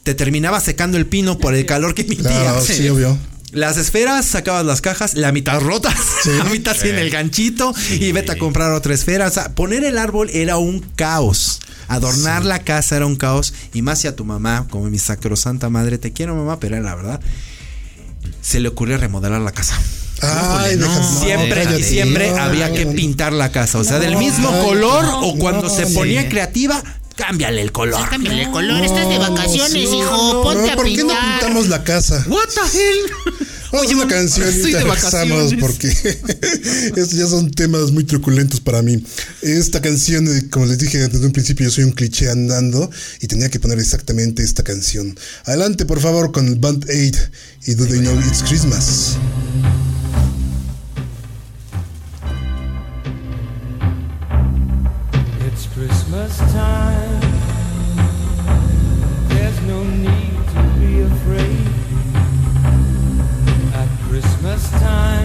Speaker 4: te terminaba secando el pino por el calor que emitía.
Speaker 5: Claro, sí, obvio.
Speaker 4: Las esferas, sacabas las cajas, la mitad rotas, la mitad sin el ganchito y vete a comprar otra esfera. O sea, poner el árbol era un caos. Adornar la casa era un caos. Y más si a tu mamá, como mi sacrosanta madre, te quiero mamá, pero era la verdad, se le ocurrió remodelar la casa.
Speaker 5: Ay,
Speaker 3: no.
Speaker 4: Siempre,
Speaker 5: cállate.
Speaker 4: siempre
Speaker 5: No,
Speaker 4: había
Speaker 5: no,
Speaker 4: que
Speaker 5: no.
Speaker 4: pintar la casa. O sea, del mismo color
Speaker 5: no,
Speaker 4: o cuando
Speaker 5: no,
Speaker 4: se
Speaker 5: sí.
Speaker 4: ponía creativa, cámbiale el color.
Speaker 9: Cámbiale el color, estás de vacaciones,
Speaker 5: sí,
Speaker 9: hijo.
Speaker 5: no,
Speaker 9: Ponte
Speaker 5: no,
Speaker 9: a
Speaker 5: ¿Por qué no pintamos la casa?
Speaker 3: What the hell?
Speaker 5: Vamos a una canción y te regresamos porque estos ya son temas muy truculentos para mí. Esta canción, eh, como les dije desde un principio, yo soy un cliché andando y tenía que poner exactamente esta canción. Adelante, por favor, con el Band Aid y Do They Know It's Christmas.
Speaker 10: Christmas time.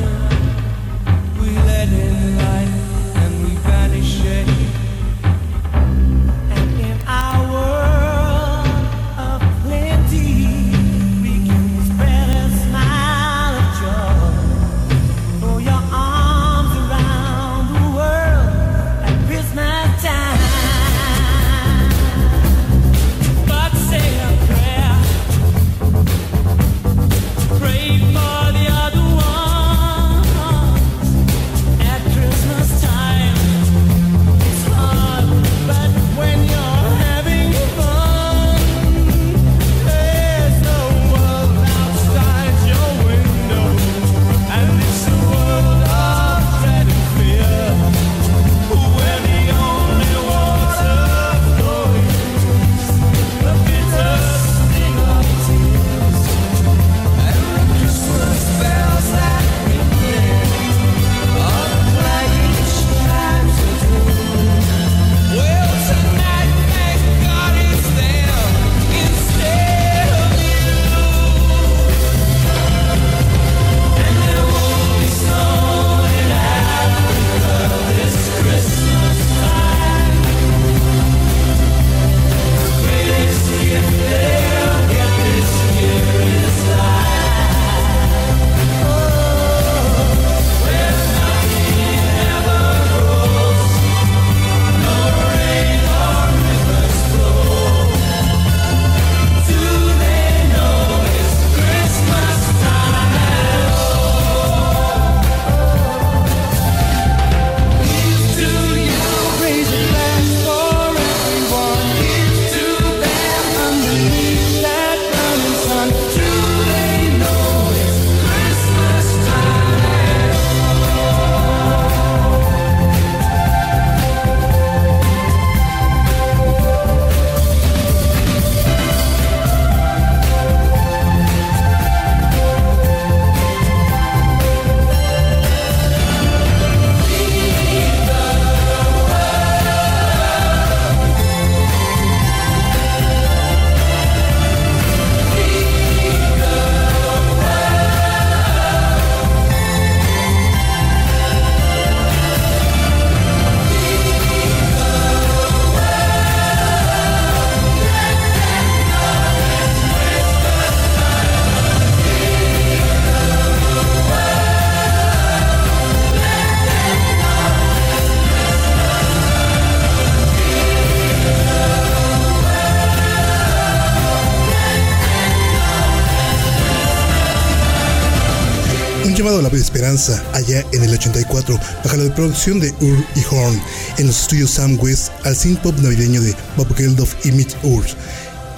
Speaker 5: La esperanza allá en el 84, bajo la producción de Ur y Horn, en los estudios Sam West, al synth pop navideño de Bob Geldof y Mitch Ur.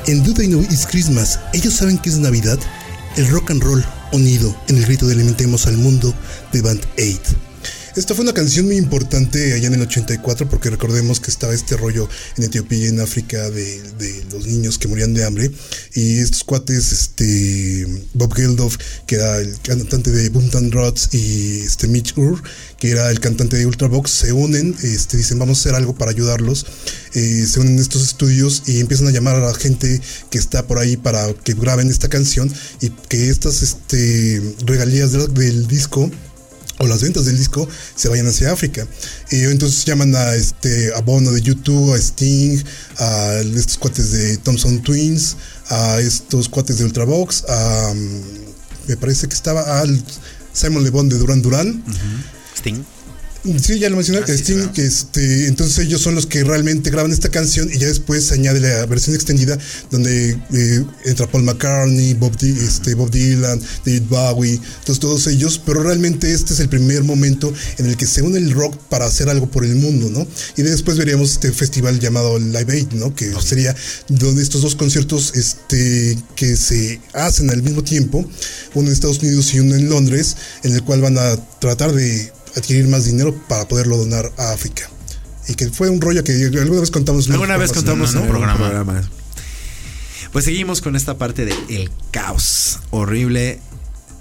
Speaker 5: en Do They Know It's Christmas, ¿ellos saben que es Navidad? El rock and roll unido en el grito de alimentemos al mundo de Band 8. Esta fue una canción muy importante allá en el 84 porque recordemos que estaba este rollo en Etiopía y en África de, los niños que morían de hambre. Y estos cuates, este Bob Geldof, que era el cantante de Boomtown Rats y este Mitch Ur, que era el cantante de Ultravox, se unen, este, dicen vamos a hacer algo para ayudarlos, eh, se unen en estos estudios y empiezan a llamar a la gente que está por ahí para que graben esta canción y que estas este, regalías del disco o las ventas del disco se vayan hacia África. Y entonces llaman a este a Bono de YouTube, a Sting, a estos cuates de Thompson Twins, a estos cuates de Ultravox, a mm, me parece que estaba al Simon Le Bon de Duran Duran.
Speaker 3: Sting.
Speaker 5: Sí, ya lo mencioné, que Sting, que este, entonces ellos son los que realmente graban esta canción y ya después se añade la versión extendida donde eh, entra Paul McCartney, Bob, Di- este, Bob Dylan, David Bowie, entonces todos ellos, pero realmente este es el primer momento en el que se une el rock para hacer algo por el mundo, ¿no? Y después veríamos este festival llamado Live Aid, ¿no? Que sería donde estos dos conciertos este, que se hacen al mismo tiempo, uno en Estados Unidos y uno en Londres, en el cual van a tratar de adquirir más dinero para poderlo donar a África. Y que fue un rollo que alguna vez contamos. en
Speaker 4: Alguna vez contamos
Speaker 5: ¿no?
Speaker 4: en un programa. Pues seguimos con esta parte de el caos horrible,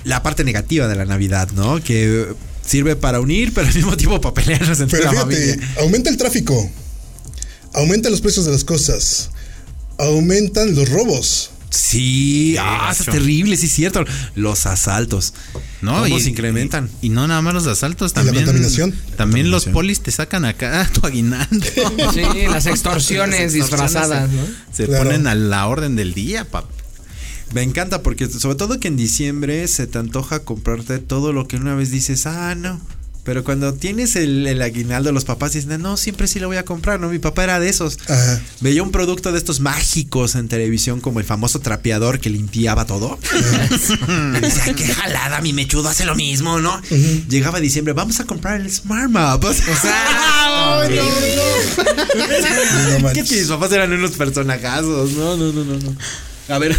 Speaker 4: la parte negativa de la Navidad, ¿no? Que sirve para unir, pero al mismo tiempo para pelearnos entre
Speaker 5: Pero
Speaker 4: la
Speaker 5: fíjate,
Speaker 4: familia.
Speaker 5: aumenta el tráfico, aumentan los precios de las cosas, aumentan los robos.
Speaker 4: Sí, ah, es terrible, sí es cierto. Los asaltos.
Speaker 3: No,
Speaker 4: ¿Cómo
Speaker 3: y
Speaker 4: se incrementan?
Speaker 3: Y, y no nada más los asaltos,
Speaker 5: Y la
Speaker 3: también.
Speaker 5: contaminación.
Speaker 3: También los polis te sacan acá tu aguinaldo.
Speaker 2: Sí, las extorsiones disfrazadas, ¿no?
Speaker 4: Se
Speaker 5: Claro.
Speaker 3: Ponen a la orden del día, pap.
Speaker 4: Me encanta porque sobre todo que en diciembre se te antoja comprarte todo lo que una vez dices, ah, no. Pero cuando tienes el, el aguinaldo, los papás dicen, no, siempre sí lo voy a comprar, ¿no? Mi papá era de esos.
Speaker 5: Ajá.
Speaker 4: Veía un producto de estos mágicos en televisión como el famoso trapeador que limpiaba todo. y decía, "Ay, qué jalada, mi mechudo hace lo mismo, ¿no? Llegaba diciembre, vamos a comprar el Smart Map. O sea, ¡ay, no, no!
Speaker 5: No
Speaker 4: que mis papás eran unos personajazos. No, no, no, no, no. A ver,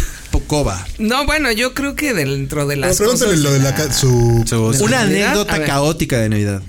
Speaker 2: No, bueno, yo creo que dentro de
Speaker 5: Pero
Speaker 2: las
Speaker 5: pregúntale
Speaker 2: cosas...
Speaker 5: lo de la su,
Speaker 3: Su-
Speaker 4: Una anécdota caótica de Navidad.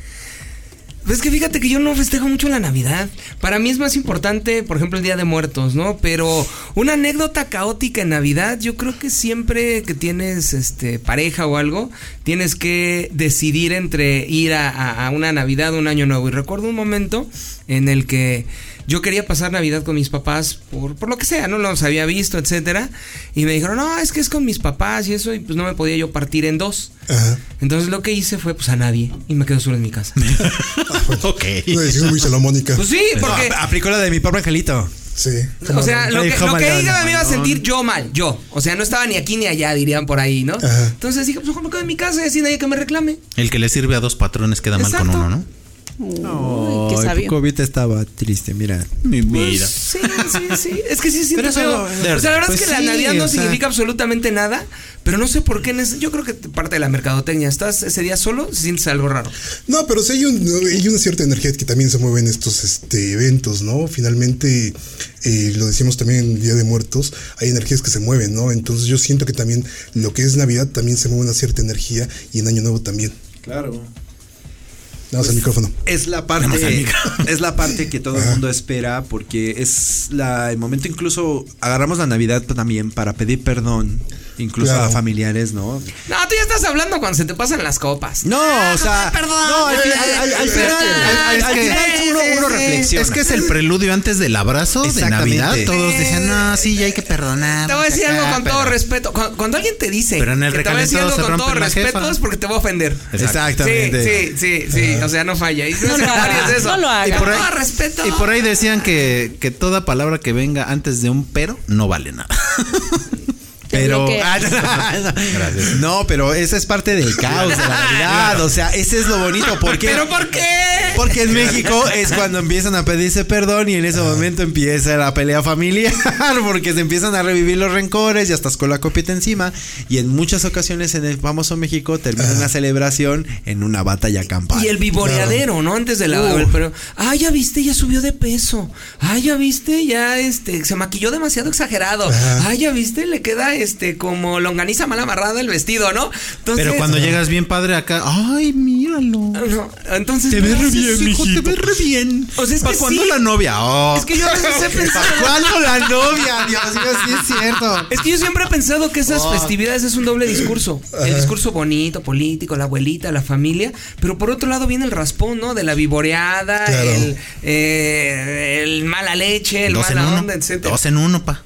Speaker 2: Pues que fíjate que yo no festejo mucho la Navidad. Para mí es más importante, por ejemplo, el Día de Muertos, ¿no? Pero una anécdota caótica en Navidad, yo creo que siempre que tienes este pareja o algo, tienes que decidir entre ir a, a- a una Navidad o un año nuevo. Y recuerdo un momento en el que yo quería pasar Navidad con mis papás por, por lo que sea, no los había visto, etcétera. Y me dijeron, no, es que es con mis papás y eso, y pues no me podía yo partir en dos.
Speaker 5: Ajá.
Speaker 2: Entonces lo que hice fue pues a nadie y me quedo solo en mi casa.
Speaker 3: ok.
Speaker 5: Una decisión muy salomónica.
Speaker 2: Pues sí, porque.
Speaker 4: Ah, aplicó la de mi pobre angelito.
Speaker 5: Sí.
Speaker 2: O sea, lo que, lo que
Speaker 4: no,
Speaker 2: diga
Speaker 4: no,
Speaker 2: me iba a
Speaker 4: no.
Speaker 2: sentir yo mal, yo. O sea, no estaba ni aquí ni allá, dirían por ahí, ¿no?
Speaker 5: Ajá.
Speaker 2: Entonces dije, pues mejor me quedo en mi casa y así nadie que me reclame.
Speaker 3: El que le sirve a dos patrones queda mal con uno, ¿no?
Speaker 6: Uy, qué sabio.
Speaker 4: Pocobita estaba triste, mira.
Speaker 3: Mi
Speaker 2: Pues,
Speaker 3: vida.
Speaker 2: sí, sí, sí. Es que sí siento
Speaker 4: Pero eso-.
Speaker 2: O sea, la verdad
Speaker 4: pues
Speaker 2: es que la
Speaker 4: sí,
Speaker 2: Navidad no
Speaker 4: o sea-
Speaker 2: significa absolutamente nada, pero no sé por qué. en ese- yo creo que parte de la mercadotecnia. Estás ese día solo, sientes algo raro.
Speaker 5: No, pero sí hay, un- hay una cierta energía que también se mueve en estos este, eventos, ¿no? Finalmente, eh, lo decimos también en el Día de Muertos, hay energías que se mueven, ¿no? Entonces yo siento que también lo que es Navidad también se mueve una cierta energía y en Año Nuevo también.
Speaker 4: Claro.
Speaker 5: El micrófono.
Speaker 4: Es la parte, es la parte que todo el mundo espera porque es la, el momento incluso agarramos la Navidad también para pedir perdón, incluso
Speaker 5: Claro.
Speaker 4: a familiares, ¿no?
Speaker 2: No, tú ya estás hablando cuando se te pasan las copas.
Speaker 4: No, o sea,
Speaker 2: perdón.
Speaker 4: no, al, fi- al- al- al final, al- al- al
Speaker 3: que-
Speaker 4: final uno, uno reflexiona.
Speaker 3: Es que es el preludio antes del abrazo de. Navidad. Todos decían, no, sí, ya hay que perdonar.
Speaker 2: Te voy a decir
Speaker 3: acá,
Speaker 2: algo con todo respeto. Cuando, cuando alguien te dice
Speaker 3: Pero en el
Speaker 2: que te voy a decir algo con todo respeto
Speaker 3: jefa.
Speaker 2: es porque te voy a ofender.
Speaker 4: Exactamente.
Speaker 2: Sí, sí, sí, sí. O sea, no falla. Y
Speaker 6: No lo haga,
Speaker 2: eso.
Speaker 6: no lo haga.
Speaker 2: Y
Speaker 6: Y
Speaker 2: por ahí,
Speaker 3: ahí-
Speaker 2: respeto.
Speaker 3: Y por ahí decían que, que toda palabra que venga antes de un pero no vale nada.
Speaker 4: Pero.
Speaker 3: Gracias.
Speaker 4: No, pero esa es parte del caos de la Navidad. O sea, ese es lo bonito. ¿Por qué?
Speaker 2: ¿Pero por qué?
Speaker 4: Porque en México es cuando empiezan a pedirse perdón y en ese momento empieza la pelea familiar porque se empiezan a revivir los rencores y hasta con la copita encima y en muchas ocasiones en el famoso México termina una celebración en una batalla campal.
Speaker 2: Y el vivoreadero, ¿no? Antes de la.
Speaker 4: Uh.
Speaker 2: Pero, ah, ya viste, ya subió de peso. Ah, ya viste, ya este, se maquilló demasiado exagerado. Ah, ya viste, le queda este como longaniza mal amarrada el vestido, ¿no? Entonces,
Speaker 3: Pero cuando llegas bien padre acá, ay, míralo.
Speaker 2: No, entonces.
Speaker 3: Te ves
Speaker 2: no,
Speaker 3: re bien,
Speaker 2: sí,
Speaker 3: mijo, te ves re bien.
Speaker 2: O sea, es
Speaker 3: ¿Para
Speaker 2: que
Speaker 3: cuándo
Speaker 2: sí.
Speaker 3: la novia? Oh.
Speaker 2: Es que yo a veces he pensado.
Speaker 4: ¿Cuándo la novia? Dios mío, sí es cierto.
Speaker 2: Es que yo siempre he pensado que esas
Speaker 3: Oh.
Speaker 2: festividades es un doble discurso. El discurso bonito, político, la abuelita, la familia. Pero por otro lado viene el raspón, ¿no? De la vivoreada,
Speaker 5: Claro.
Speaker 2: el, eh, el mala leche, el
Speaker 3: Dos
Speaker 2: mala onda, etcétera.
Speaker 3: Dos en uno, pa.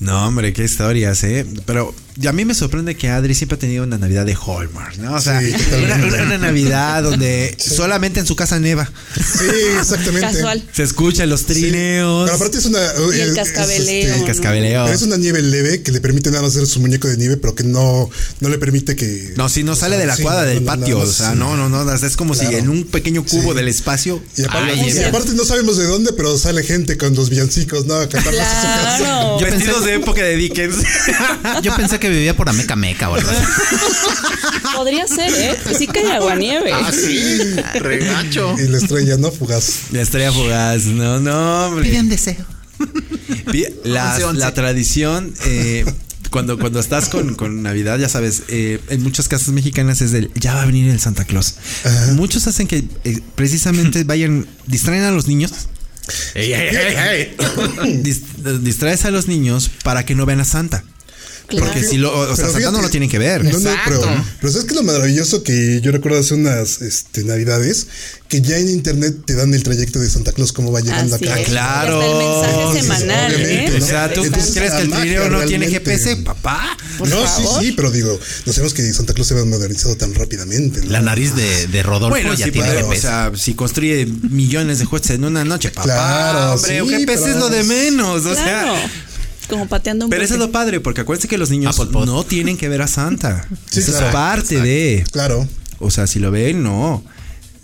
Speaker 4: No, hombre, qué historias, ¿eh? Pero a mí me sorprende que Adri siempre ha tenido una Navidad de Hallmark, ¿no? O sea,
Speaker 5: Sí,
Speaker 4: una,
Speaker 5: totalmente.
Speaker 4: una- una Navidad donde solamente en su casa neva.
Speaker 5: Sí, exactamente.
Speaker 6: Casual.
Speaker 4: Se escuchan los
Speaker 5: Sí.
Speaker 4: trineos.
Speaker 5: Pero aparte es una.
Speaker 6: Y el
Speaker 5: es-
Speaker 6: cascabeleo,
Speaker 5: es,
Speaker 4: el cascabeleo.
Speaker 5: Pero es una nieve leve que le permite nada más hacer su muñeco de nieve, pero que no, no le permite que.
Speaker 4: No, si no sale
Speaker 5: sea,
Speaker 4: de la
Speaker 5: sí,
Speaker 4: cuadra
Speaker 5: no,
Speaker 4: del
Speaker 5: no,
Speaker 4: patio.
Speaker 5: nada
Speaker 4: O sea,
Speaker 5: sí.
Speaker 4: no, no, no. Es como si
Speaker 5: Claro.
Speaker 4: en un pequeño cubo
Speaker 5: Sí.
Speaker 4: del espacio.
Speaker 5: Y aparte,
Speaker 2: Ay,
Speaker 5: y aparte no sabemos de dónde, pero sale gente con los villancicos, ¿no? A cantarlas en su casa.
Speaker 6: Claro.
Speaker 3: Yo pensé-
Speaker 4: Vestidos de época de Dickens.
Speaker 3: Yo pensé que vivía por Ameca Meca o algo así.
Speaker 6: Podría ser, ¿eh? Sí que hay aguanieve.
Speaker 3: Ah, sí. Regacho.
Speaker 5: Y la estrella, ¿no? Fugaz.
Speaker 4: La estrella fugaz. No, no, hombre.
Speaker 3: Pide un deseo.
Speaker 4: La,
Speaker 3: Once, once.
Speaker 4: la tradición, eh, cuando, cuando estás con, con Navidad, ya sabes, eh, en muchas casas mexicanas es del ya va a venir el Santa Claus.
Speaker 5: Ajá.
Speaker 4: Muchos hacen que eh, precisamente vayan, distraen a los niños. Dis- distraes a los niños para que no vean a Santa.
Speaker 6: Claro.
Speaker 4: Porque si lo, o sea,
Speaker 5: Pero
Speaker 4: Santa no lo tienen que ver.
Speaker 5: No, no,
Speaker 2: Exacto.
Speaker 5: pero, pero ¿sabes qué es lo maravilloso que yo recuerdo hace unas este, navidades? Que ya en internet te dan el trayecto de Santa Claus, cómo va llegando
Speaker 6: Así
Speaker 5: acá.
Speaker 6: es.
Speaker 4: claro.
Speaker 6: Y hasta el mensaje semanal, ¿eh?
Speaker 5: ¿no?
Speaker 4: O sea, ¿tú
Speaker 5: Entonces,
Speaker 4: crees que el trineo no tiene GPS, papá?
Speaker 6: Por
Speaker 5: no,
Speaker 6: favor.
Speaker 5: sí, sí, pero digo, no sabemos que Santa Claus se va modernizado tan rápidamente. ¿no?
Speaker 3: La nariz de, de Rodolfo
Speaker 4: Bueno,
Speaker 3: ya
Speaker 4: sí,
Speaker 3: tiene
Speaker 4: pero, o
Speaker 3: GPS.
Speaker 4: sea, si construye millones de jueces en una noche, papá,
Speaker 5: Claro,
Speaker 4: hombre,
Speaker 5: sí,
Speaker 4: un GPS
Speaker 5: pero-
Speaker 4: es lo de menos, o
Speaker 6: Claro.
Speaker 4: sea.
Speaker 6: Como pateando un
Speaker 4: Pero eso es lo padre, porque acuérdense que los niños
Speaker 3: Apple Pod.
Speaker 4: no tienen que ver a Santa.
Speaker 5: Sí,
Speaker 4: Eso
Speaker 5: claro.
Speaker 4: es parte de.
Speaker 5: Claro.
Speaker 4: O sea, si lo ven, no.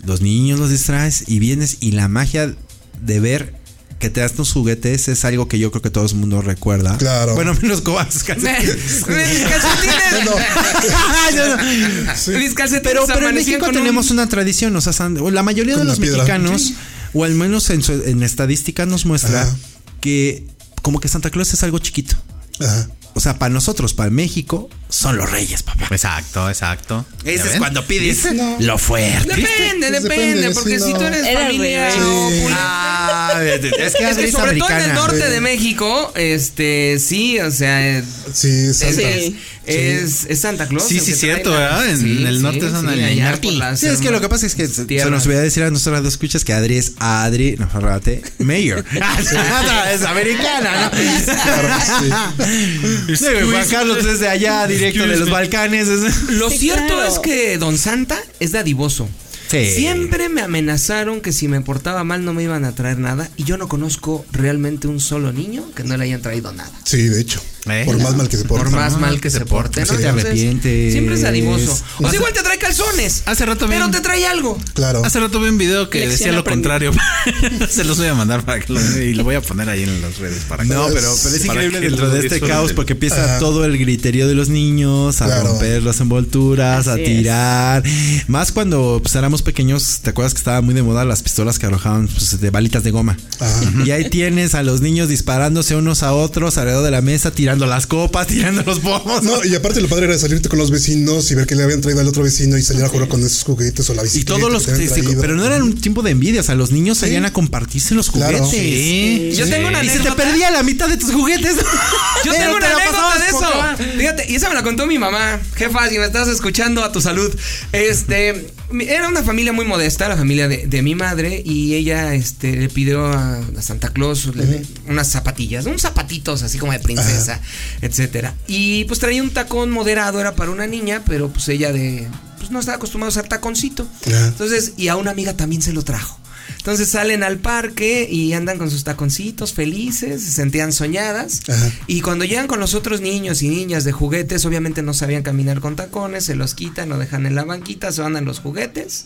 Speaker 4: Los niños los distraes y vienes y la magia de ver que te das tus juguetes es algo que yo creo que todo el mundo recuerda.
Speaker 5: Claro.
Speaker 4: Bueno, menos cobas.
Speaker 2: Mis calcetines. Mis calcetines
Speaker 4: Pero, pero en México
Speaker 2: un-
Speaker 4: tenemos una tradición, o sea, la mayoría de los mexicanos,
Speaker 5: Sí.
Speaker 4: o al menos en, su- en estadística nos muestra
Speaker 5: Ajá.
Speaker 4: que como que Santa Claus es algo chiquito.
Speaker 5: Ajá.
Speaker 4: O sea, para nosotros, para México, son los reyes, papá.
Speaker 3: Exacto, exacto. ¿Ya
Speaker 4: Ese es
Speaker 3: ven?
Speaker 4: cuando pides lo fuerte.
Speaker 2: Depende,
Speaker 5: Pues
Speaker 2: depende,
Speaker 5: depende,
Speaker 2: porque
Speaker 5: sí,
Speaker 2: si
Speaker 5: no.
Speaker 2: tú eres
Speaker 6: Era
Speaker 2: familia opulenta-
Speaker 4: Ah, es que
Speaker 2: Es que
Speaker 4: es
Speaker 2: sobre todo en el norte de México, este, sí, o sea, es,
Speaker 5: Sí, Santa.
Speaker 6: Sí.
Speaker 2: es, es Santa Claus.
Speaker 3: Sí, sí, cierto, ¿verdad? En el norte son el
Speaker 2: allá
Speaker 3: norte.
Speaker 2: por las
Speaker 4: Sí, es que lo que pasa es que se- nos voy a decir a nuestras dos escuchas que Adri es Adri, no, fíjate, Mayor. es americana, ¿no? Sí, Juan Carlos es de allá, directo de los Balcanes. es-
Speaker 2: Lo
Speaker 6: Sí,
Speaker 2: cierto
Speaker 6: claro.
Speaker 2: es que Don Santa es dadivoso.
Speaker 4: Sí.
Speaker 2: Siempre me amenazaron que si me portaba mal no me iban a traer nada y yo no conozco realmente un solo niño que no le hayan traído nada.
Speaker 5: Sí, de hecho.
Speaker 3: Eh.
Speaker 5: Por más mal que se porte.
Speaker 2: Por más mal que se porte, ¿no?
Speaker 4: Sí, te arrepientes.
Speaker 2: Siempre es dadivoso. O sea, igual te trae calzones.
Speaker 3: Hace rato
Speaker 2: Pero
Speaker 3: vi-
Speaker 2: te trae algo.
Speaker 5: Claro.
Speaker 3: Hace rato vi un video que
Speaker 6: Lección
Speaker 3: decía lo contrario. Se los voy a mandar para que lo y lo voy a poner ahí en las redes para que
Speaker 4: No, pero, pero es increíble
Speaker 3: que
Speaker 4: dentro de este caos porque empieza todo el griterío de los niños, a
Speaker 5: Claro.
Speaker 4: romper las envolturas, a
Speaker 6: es.
Speaker 4: tirar. Más cuando pues, éramos pequeños, ¿te acuerdas que estaba muy de moda las pistolas que arrojaban pues, de balitas de goma?
Speaker 5: Ajá.
Speaker 4: Y ahí tienes a los niños disparándose unos a otros alrededor de la mesa, tirando las copas, tirando los pomos.
Speaker 5: No, y aparte lo padre era salirte con los vecinos y ver que le habían traído al otro vecino y salir a jugar con esos juguetes o la
Speaker 4: Y
Speaker 5: bicicleta.
Speaker 4: todos los
Speaker 5: que te
Speaker 4: sí, sí,
Speaker 5: traído.
Speaker 4: pero no era un tiempo de envidia, o sea, los niños salían a compartirse los
Speaker 5: Claro.
Speaker 4: juguetes.
Speaker 3: Sí.
Speaker 2: Yo tengo una
Speaker 4: Y se te
Speaker 2: anécdota.
Speaker 4: perdía la mitad de tus juguetes.
Speaker 2: Yo
Speaker 4: Pero
Speaker 2: tengo
Speaker 4: te
Speaker 2: una
Speaker 4: la
Speaker 2: anécdota de eso. Fíjate, y esa me la contó mi mamá. Jefa, si me estás escuchando, a tu salud. Este, era una familia muy modesta, la familia de, de mi madre, y ella este, le pidió a, a Santa Claus le- unas zapatillas, unos zapatitos así como de princesa, etcétera. Y pues traía un tacón moderado, era para una niña, pero pues ella de. Pues no estaba acostumbrada a usar taconcito. Entonces, y a una amiga también se lo trajo. Entonces salen al parque y andan con sus taconcitos felices, se sentían soñadas.
Speaker 5: Ajá.
Speaker 2: Y cuando llegan con los otros niños y niñas de juguetes, obviamente no sabían caminar con tacones, se los quitan, lo dejan en la banquita, se van a los juguetes.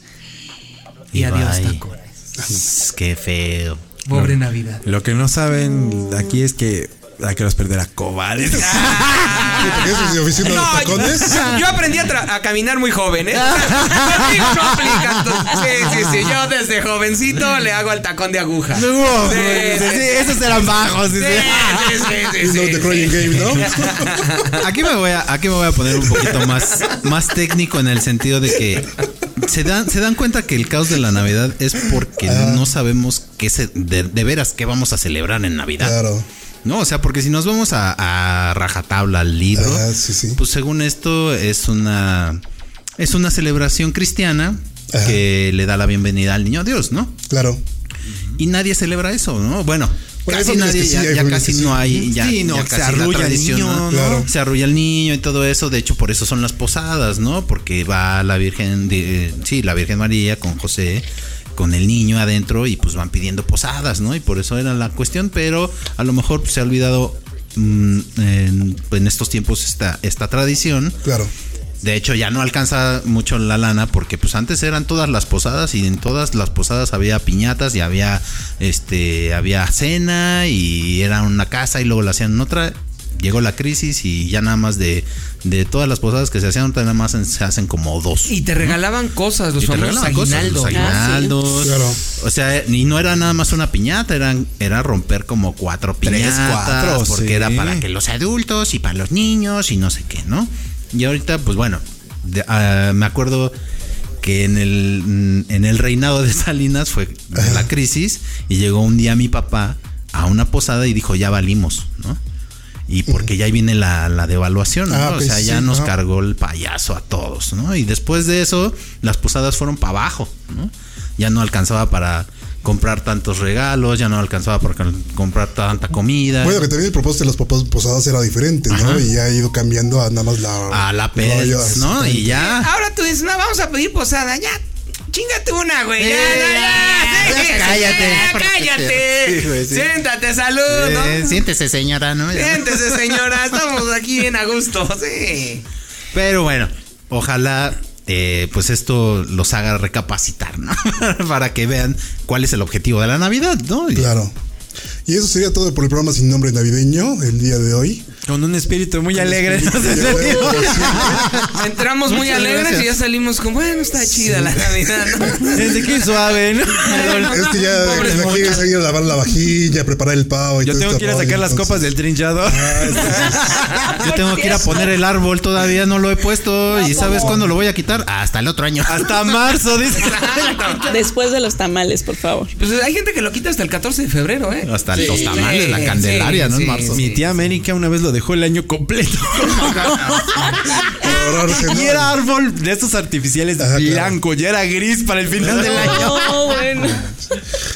Speaker 2: Y,
Speaker 3: Y
Speaker 2: adiós
Speaker 3: bye.
Speaker 2: tacones.
Speaker 3: Qué feo.
Speaker 2: Pobre Navidad.
Speaker 4: Lo que no saben aquí es que hay que los perder a cobardes.
Speaker 5: ¿Porque eso es de oficina de los tacones?
Speaker 2: Yo aprendí a, a caminar muy joven, ¿eh? Conmigo no aplica. entonces, Sí, sí, sí. Yo desde jovencito le hago al tacón de aguja. Sí, sí, sí.
Speaker 4: esos eran bajos.
Speaker 2: Sí, sí, sí,
Speaker 5: the crying game, ¿no?
Speaker 3: Aquí me voy a, aquí me voy a poner un poquito más, más técnico en el sentido de que se dan, se dan cuenta que el caos de la Navidad es porque no sabemos qué se, de, de veras qué vamos a celebrar en Navidad.
Speaker 5: Claro.
Speaker 3: No, o sea, porque si nos vamos a, a rajatabla al libro,
Speaker 5: Ah, sí, sí.
Speaker 3: pues según esto es una es una celebración cristiana
Speaker 5: Ajá.
Speaker 3: que le da la bienvenida al niño Dios, ¿no?
Speaker 5: Claro.
Speaker 3: Y nadie celebra eso, ¿no? Bueno, casi nadie,
Speaker 5: sí,
Speaker 3: ya, casi no hay, ya,
Speaker 4: Sí, no,
Speaker 3: ya
Speaker 4: se
Speaker 3: casi la
Speaker 4: arrulla el niño,
Speaker 3: ¿no?
Speaker 5: Claro.
Speaker 3: Se arrulla el niño y todo eso, de hecho por eso son las posadas, ¿no? Porque va la Virgen, de, sí, la Virgen María con José, con el niño adentro y pues van pidiendo posadas, ¿no? Y por eso era la cuestión, pero a lo mejor pues, se ha olvidado mm, en, en estos tiempos esta, esta tradición.
Speaker 5: Claro.
Speaker 3: De hecho, ya no alcanza mucho la lana porque pues antes eran todas las posadas y en todas las posadas había piñatas y había este había cena y era una casa y luego la hacían en otra. Llegó la crisis y ya nada más de, de todas las posadas que se hacían, nada más se hacen como dos.
Speaker 2: Y te regalaban cosas, los famosos
Speaker 3: cosas,
Speaker 2: aguinaldos.
Speaker 3: los aguinaldos.
Speaker 5: Claro.
Speaker 3: O sea, y no era nada más una piñata, eran, era romper como cuatro
Speaker 4: Tres,
Speaker 3: piñatas.
Speaker 4: cuatro,
Speaker 3: porque
Speaker 4: sí.
Speaker 3: era para que los adultos y para los niños y no sé qué, ¿no? Y ahorita, pues bueno, de- ah, me acuerdo que en el, mm, en el reinado de Salinas fue la crisis y llegó un día mi papá a una posada y dijo, ya valimos, ¿no? Y porque ya ahí viene la, la devaluación, ¿no?
Speaker 5: Ah,
Speaker 3: o sea, ya
Speaker 5: sí,
Speaker 3: nos cargó el payaso a todos, ¿no? Y después de eso, las posadas fueron para abajo, ¿no? Ya no alcanzaba para comprar tantos regalos, ya no alcanzaba para comprar tanta comida.
Speaker 5: Bueno, que también el propósito de las papás posadas era diferente, ¿no?
Speaker 3: Ajá.
Speaker 5: Y ya ha ido cambiando a nada más la.
Speaker 3: a la pez, ¿no? Y ya.
Speaker 2: Ahora tú dices, no, vamos a pedir posada, ya. Chingate una, güey. Ya,
Speaker 3: Eh,
Speaker 2: ya, ya,
Speaker 3: ya,
Speaker 2: sí,
Speaker 3: cállate,
Speaker 2: cállate.
Speaker 4: Sí, güey, sí.
Speaker 2: Siéntate, salud,
Speaker 3: Eh,
Speaker 2: ¿no?
Speaker 3: siéntese, señora, ¿no?
Speaker 2: Siéntese, señora. Estamos aquí bien a gusto, sí.
Speaker 3: Pero bueno, ojalá eh, pues esto los haga recapacitar, ¿no? Para que vean cuál es el objetivo de la Navidad, ¿no?
Speaker 5: Claro. Y eso sería todo por el programa sin nombre navideño el día de hoy.
Speaker 4: Con un espíritu muy alegre.
Speaker 5: espíritu como.
Speaker 2: Entramos muy
Speaker 3: Muchas
Speaker 2: alegres
Speaker 3: gracias.
Speaker 2: y ya salimos con, bueno, está chida la Navidad, ¿no?
Speaker 4: Desde que suave, ¿no?
Speaker 5: Es que ya desde aquí es ir a lavar la vajilla, preparar el pavo y
Speaker 4: Yo
Speaker 5: todo
Speaker 4: tengo
Speaker 5: este
Speaker 4: que ir a sacar las
Speaker 5: entonces-
Speaker 4: copas del trinchado.
Speaker 3: Yo tengo que ir a poner el árbol, todavía no lo he puesto. ¿Y sabes cuándo lo voy a quitar? Hasta el otro año.
Speaker 4: Hasta marzo, dice.
Speaker 6: Después de los tamales, por favor.
Speaker 2: Pues hay gente que lo quita hasta el 14 de febrero, ¿eh?
Speaker 3: Hasta los tamales, la Candelaria, ¿no? En marzo.
Speaker 4: Mi tía América una vez lo dejó el año completo. Y era árbol de estos artificiales
Speaker 5: Ajá, claro.
Speaker 4: blanco, ya era gris para el final del año.
Speaker 6: No, bueno.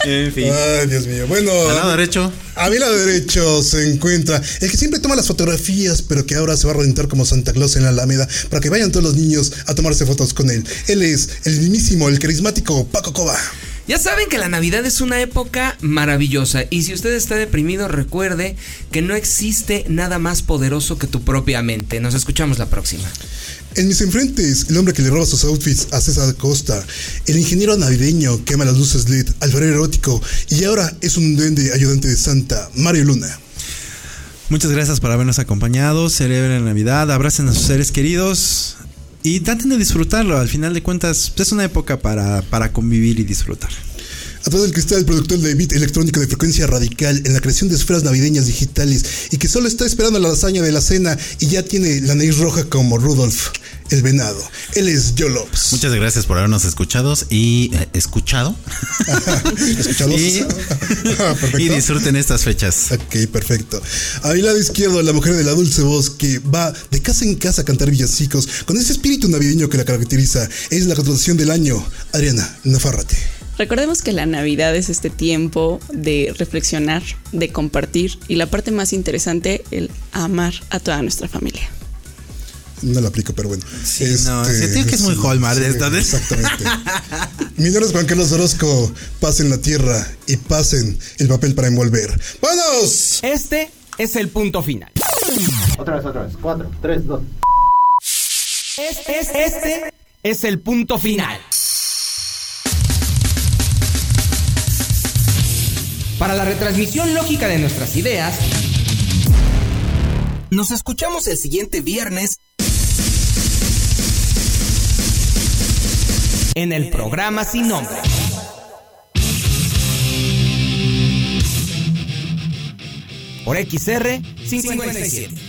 Speaker 4: En fin.
Speaker 5: Ay, Dios mío. Bueno,
Speaker 3: Al lado derecho.
Speaker 5: a mi lado derecho se encuentra el que siempre toma las fotografías, pero que ahora se va a rentar como Santa Claus en la Alameda para que vayan todos los niños a tomarse fotos con él. Él es el mismísimo, el carismático Paco Coba.
Speaker 2: Ya saben que la Navidad es una época maravillosa y si usted está deprimido recuerde que no existe nada más poderoso que tu propia mente. Nos escuchamos la próxima.
Speaker 5: En mis enfrentes, el hombre que le roba sus outfits a César Costa, el ingeniero navideño que ama las luces LED, alfarero erótico y ahora es un duende ayudante de Santa, Mario Luna.
Speaker 4: Muchas gracias por habernos acompañado. Celebren Navidad, abracen a sus seres queridos y traten de disfrutarlo. Al final de cuentas, es una época para, para convivir y disfrutar.
Speaker 5: A través del cristal, productor de beat electrónico de frecuencia radical en la creación de esferas navideñas digitales y que solo está esperando la lasaña de la cena y ya tiene la nariz roja como Rudolf, el venado. Él es Joe Lopes.
Speaker 3: Muchas gracias por habernos escuchado y eh, escuchado.
Speaker 5: ¿Escuchados?
Speaker 3: Y,
Speaker 5: Ah,
Speaker 3: y disfruten estas fechas.
Speaker 5: Ok, perfecto. A mi lado izquierdo, la mujer de la dulce voz que va de casa en casa a cantar villancicos con ese espíritu navideño que la caracteriza. Es la contratación del año, Adriana Nafárrate.
Speaker 6: Recordemos que la Navidad es este tiempo de reflexionar, de compartir y la parte más interesante, el amar a toda nuestra familia.
Speaker 5: No la aplico, pero bueno.
Speaker 4: Sí, no, se tiene que es muy Hallmark esto, ¿no?
Speaker 5: Exactamente. Mi nombre es Juan Carlos Orozco. Pasen la tierra y pasen el papel para envolver. ¡Vámonos!
Speaker 11: Este es el punto final.
Speaker 12: Otra vez, otra vez. Cuatro, tres, dos.
Speaker 11: Este, es- este es el punto final. Para la retransmisión lógica de nuestras ideas, nos escuchamos el siguiente viernes en el programa Sin Nombre. Por XR 57.